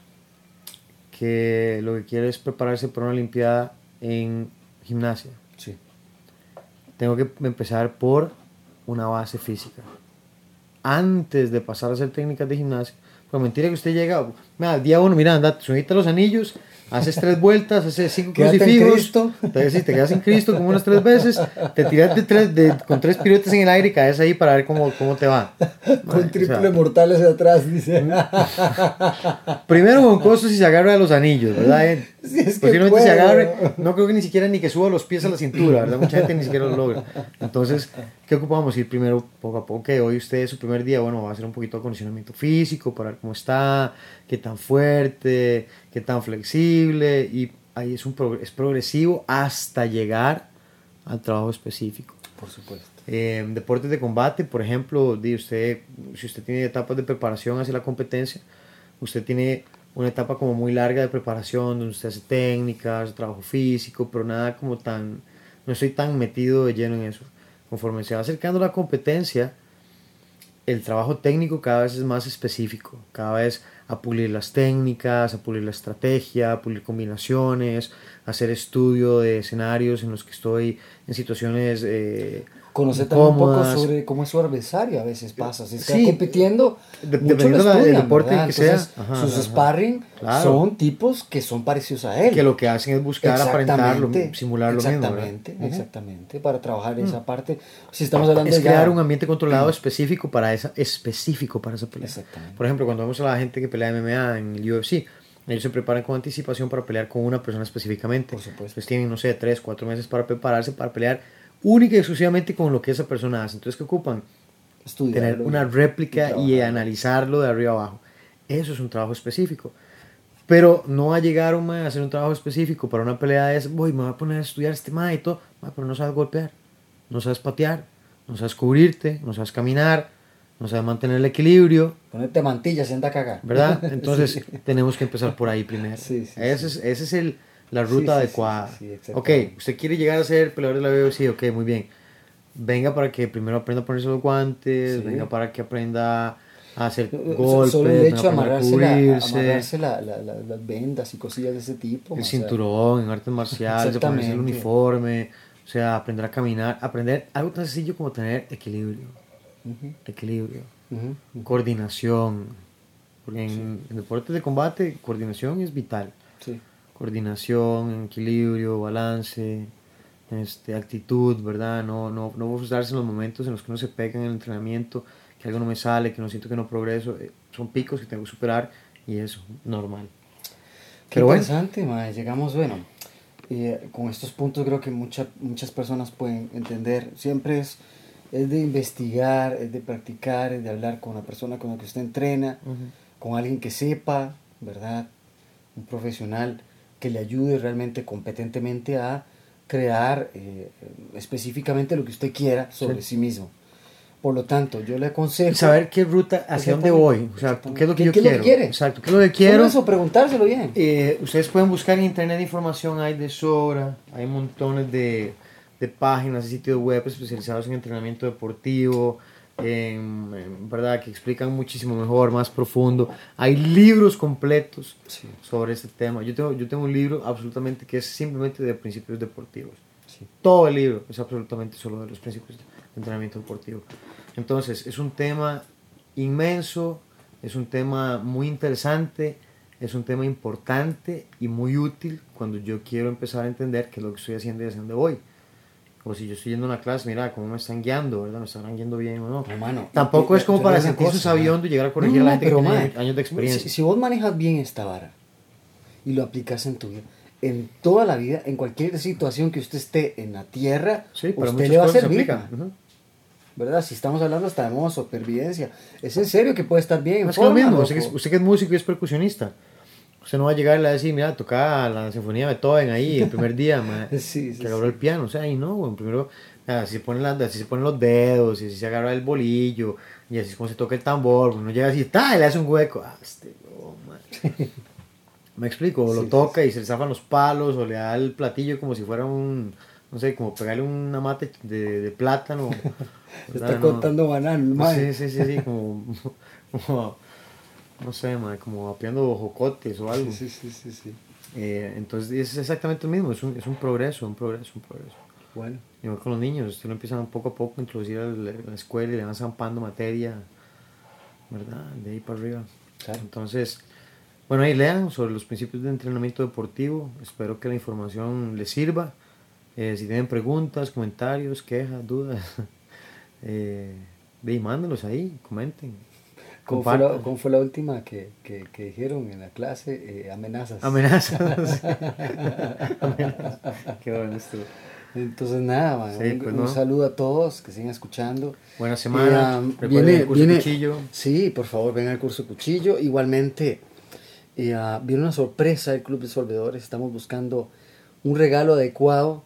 [SPEAKER 2] que lo que quiere es prepararse para una olimpiada en gimnasia,
[SPEAKER 3] Sí.
[SPEAKER 2] tengo que empezar por una base física. Antes de pasar a hacer técnicas de gimnasia. Pues mentira que usted llega, mira, día uno, mira, anda, sujeta los anillos, haces tres vueltas, haces cinco
[SPEAKER 3] Quédate
[SPEAKER 2] crucifijos. Te, sí, te quedas en Cristo como unas tres veces, te tiras de tres, de- con tres piruetas en el aire y caes ahí para ver cómo, cómo te va.
[SPEAKER 3] Con
[SPEAKER 2] O
[SPEAKER 3] triple
[SPEAKER 2] sea,
[SPEAKER 3] mortales de atrás, dice.
[SPEAKER 2] Primero con cosas y se agarra de los anillos, ¿verdad? [laughs] [laughs]
[SPEAKER 3] Si es que
[SPEAKER 2] Posiblemente se
[SPEAKER 3] puedo.
[SPEAKER 2] agarre, no creo que ni siquiera ni que suba los pies a la cintura, ¿verdad? Mucha gente ni siquiera lo logra. Entonces, ¿qué ocupamos? Ir primero poco a poco, que hoy usted es su primer día, bueno, va a hacer un poquito de acondicionamiento físico para ver cómo está, qué tan fuerte, qué tan flexible, y ahí es, un progr- es progresivo hasta llegar al trabajo específico.
[SPEAKER 3] Por supuesto.
[SPEAKER 2] Eh, deportes de combate, por ejemplo, usted, si usted tiene etapas de preparación hacia la competencia, usted tiene una etapa como muy larga de preparación, donde usted hace técnicas, trabajo físico, pero nada como tan, no estoy tan metido de lleno en eso. Conforme se va acercando la competencia, el trabajo técnico cada vez es más específico, cada vez a pulir las técnicas, a pulir la estrategia, a pulir combinaciones, hacer estudio de escenarios en los que estoy en situaciones eh,
[SPEAKER 3] Conocer también un poco sobre cómo es su adversario a veces pasa. Si está
[SPEAKER 2] Sí.
[SPEAKER 3] compitiendo,
[SPEAKER 2] De-
[SPEAKER 3] mucho
[SPEAKER 2] dependiendo del deporte
[SPEAKER 3] ¿verdad?
[SPEAKER 2] que sea.
[SPEAKER 3] Entonces,
[SPEAKER 2] Ajá,
[SPEAKER 3] sus
[SPEAKER 2] ajá.
[SPEAKER 3] sparring
[SPEAKER 2] Claro.
[SPEAKER 3] son tipos que son parecidos a él.
[SPEAKER 2] que lo que hacen es buscar aparentarlo, simular lo mismo.
[SPEAKER 3] Exactamente.
[SPEAKER 2] Mm.
[SPEAKER 3] exactamente, para trabajar esa parte. Si estamos hablando
[SPEAKER 2] Es
[SPEAKER 3] de ya-
[SPEAKER 2] crear un ambiente controlado específico para esa, específico para esa pelea.
[SPEAKER 3] Exactamente.
[SPEAKER 2] Por ejemplo, cuando vemos a la gente que pelea MMA en el UFC, ellos se preparan con anticipación para pelear con una persona específicamente.
[SPEAKER 3] Por supuesto.
[SPEAKER 2] Entonces tienen, no sé, tres, cuatro meses para prepararse, para pelear única y exclusivamente con lo que esa persona hace. Entonces, ¿qué ocupan?
[SPEAKER 3] estudiarlo
[SPEAKER 2] Tener
[SPEAKER 3] y-
[SPEAKER 2] una
[SPEAKER 3] y
[SPEAKER 2] réplica y,
[SPEAKER 3] trabajarlo.
[SPEAKER 2] analizarlo de arriba abajo. Eso es un trabajo específico. Pero no va a llegar un a hacer un trabajo específico para una pelea de es, voy, me voy a poner a estudiar este mae y todo, mae, pero no sabes golpear, no sabes patear, no sabes cubrirte, no sabes caminar, no sabes mantener el equilibrio,
[SPEAKER 3] Ponerte mantillas y anda a cagar.
[SPEAKER 2] ¿verdad? [laughs] Entonces
[SPEAKER 3] Sí.
[SPEAKER 2] tenemos que empezar por ahí primero.
[SPEAKER 3] Sí, sí,
[SPEAKER 2] ese, Es, ese es el, la ruta
[SPEAKER 3] Sí,
[SPEAKER 2] adecuada.
[SPEAKER 3] sí, sí,
[SPEAKER 2] ok, usted quiere llegar a ser peleador de la UFC, ok, muy bien. Venga para que primero aprenda a ponerse los guantes, venga para que aprenda a hacer
[SPEAKER 3] So-
[SPEAKER 2] golpes,
[SPEAKER 3] Solo el hecho de amarrarse, la,
[SPEAKER 2] cubrirse,
[SPEAKER 3] amarrarse la- la- la- las vendas y cosillas de ese tipo.
[SPEAKER 2] el
[SPEAKER 3] o sea,
[SPEAKER 2] cinturón en artes marciales, ponerse el uniforme, o sea, aprender a caminar, aprender algo tan sencillo como tener equilibrio, equilibrio, coordinación. Porque en, en deportes de combate, coordinación es vital. Coordinación, equilibrio, balance, este, actitud, ¿verdad? No, no, no frustrarse en los momentos en los que uno se pega en el entrenamiento, que algo no me sale, que no siento que no progreso. eh, Son picos que tengo que superar y eso, normal.
[SPEAKER 3] Qué
[SPEAKER 2] Pero bueno.
[SPEAKER 3] interesante, mae. Llegamos, bueno, eh, con estos puntos creo que mucha- muchas personas pueden entender. Siempre es, es de investigar, es de practicar, es de hablar con la persona con la que usted entrena, con alguien que sepa, ¿verdad? Un profesional que le ayude realmente competentemente a crear eh, específicamente lo que usted quiera sobre sí, mismo. Por lo tanto, yo le aconsejo...
[SPEAKER 2] Saber qué ruta, hacia dónde voy, o sea, qué es lo que yo
[SPEAKER 3] ¿Qué- qué es lo
[SPEAKER 2] quiero.
[SPEAKER 3] que quiere?
[SPEAKER 2] Exacto, qué es lo que quiero.
[SPEAKER 3] eso, preguntárselo bien.
[SPEAKER 2] Eh, ustedes pueden buscar en internet información, hay de sobra, hay montones de, de páginas y sitios web especializados en entrenamiento deportivo, en, en, ¿verdad? que explican muchísimo mejor, más profundo. Hay libros completos
[SPEAKER 3] Sí.
[SPEAKER 2] sobre este tema. Yo tengo, yo tengo un libro absolutamente que es simplemente de principios deportivos.
[SPEAKER 3] Sí.
[SPEAKER 2] Todo el libro es absolutamente solo de los principios de entrenamiento deportivo. Entonces, es un tema inmenso, es un tema muy interesante, es un tema importante y muy útil cuando yo quiero empezar a entender qué es lo que estoy haciendo y hacia dónde voy. O si yo estoy yendo a una clase, mira cómo me están guiando, ¿verdad? ¿Me estarán guiando bien o no?
[SPEAKER 3] No, mano,
[SPEAKER 2] Tampoco
[SPEAKER 3] y-
[SPEAKER 2] es como para sentirse sabiendo y llegar a corregir
[SPEAKER 3] No,
[SPEAKER 2] a la gente
[SPEAKER 3] pero,
[SPEAKER 2] que tiene años de experiencia.
[SPEAKER 3] Si, si vos manejas bien esta vara y lo aplicas en tu vida, en toda la vida, en cualquier situación que usted esté en la tierra,
[SPEAKER 2] Sí,
[SPEAKER 3] usted le va a
[SPEAKER 2] se
[SPEAKER 3] servir.
[SPEAKER 2] Ujú.
[SPEAKER 3] ¿Verdad? Si estamos hablando hasta de modo supervivencia. Es en serio que puede estar bien. en
[SPEAKER 2] Es que lo mismo, usted que, es,
[SPEAKER 3] loco.
[SPEAKER 2] usted que es músico y es percusionista. Usted no va a llegar y le va a decir, mira, toca la sinfonía de Beethoven ahí el primer día, ma, [laughs]
[SPEAKER 3] Sí, sí,
[SPEAKER 2] que agarró el piano. O sea, ahí no, güey, primero, así se, ponen las, así se ponen los dedos, y así se agarra el bolillo, y así es como se toca el tambor. Uno llega así, ¡ta! y le hace un hueco. Ah, este, ma. [laughs] Me explico, o lo toca y se le zafan los palos, o le da el platillo como si fuera un, no sé, como pegarle una mate de, de plátano. [laughs]
[SPEAKER 3] Está
[SPEAKER 2] ¿verdad? No.
[SPEAKER 3] contando banano.
[SPEAKER 2] Sí, sí, sí, sí, como, como, no sé, como apiando jocotes o algo.
[SPEAKER 3] Sí, sí, sí, sí.
[SPEAKER 2] Eh, entonces es exactamente lo mismo, es un, es un progreso, un progreso, un progreso.
[SPEAKER 3] Bueno.
[SPEAKER 2] Igual con los niños, usted lo empiezan poco a poco a introducir a la, a la escuela y le van zampando materia, ¿verdad? De ahí para arriba.
[SPEAKER 3] Claro.
[SPEAKER 2] Entonces, bueno, ahí lean sobre los principios de entrenamiento deportivo. Espero que la información les sirva. Eh, si tienen preguntas, comentarios, quejas, dudas, [laughs] eh, ve y mándenlos ahí, comenten.
[SPEAKER 3] ¿Cómo fue, la,
[SPEAKER 2] compartan.
[SPEAKER 3] cómo fue la última que, que, que dijeron en la clase? Eh, amenazas.
[SPEAKER 2] Amenazas. [laughs] Amenazas. Qué bueno estuvo.
[SPEAKER 3] Entonces, nada, man,
[SPEAKER 2] Sí,
[SPEAKER 3] un,
[SPEAKER 2] pues,
[SPEAKER 3] un
[SPEAKER 2] ¿no?
[SPEAKER 3] saludo a todos que sigan escuchando.
[SPEAKER 2] Buena semana.
[SPEAKER 3] Y, um,
[SPEAKER 2] Recuerden
[SPEAKER 3] viene-
[SPEAKER 2] el curso
[SPEAKER 3] viene-
[SPEAKER 2] cuchillo.
[SPEAKER 3] Sí, por favor, vengan al curso Cuchillo. Igualmente, eh, ah, viene una sorpresa del Club de Solvedores. Estamos buscando un regalo adecuado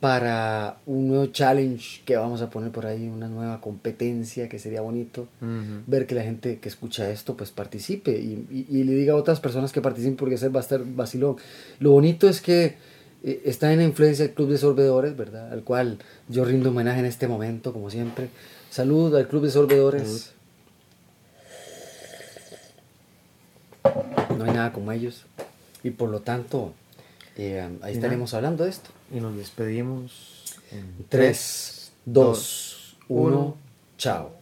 [SPEAKER 3] para un nuevo challenge que vamos a poner por ahí, una nueva competencia que sería bonito ver que la gente que escucha esto pues participe y, y- y le diga a otras personas que participen porque ese va a estar vacilón. Lo bonito es que eh, está en la influencia del Club de Sorbedores, ¿verdad? Al cual yo rindo homenaje en este momento, como siempre. Salud al Club de Sorbedores. No hay nada como ellos. Y por lo tanto, eh, ahí estaremos hablando de esto.
[SPEAKER 2] Y nos despedimos en
[SPEAKER 3] 3, 2, 1, chao.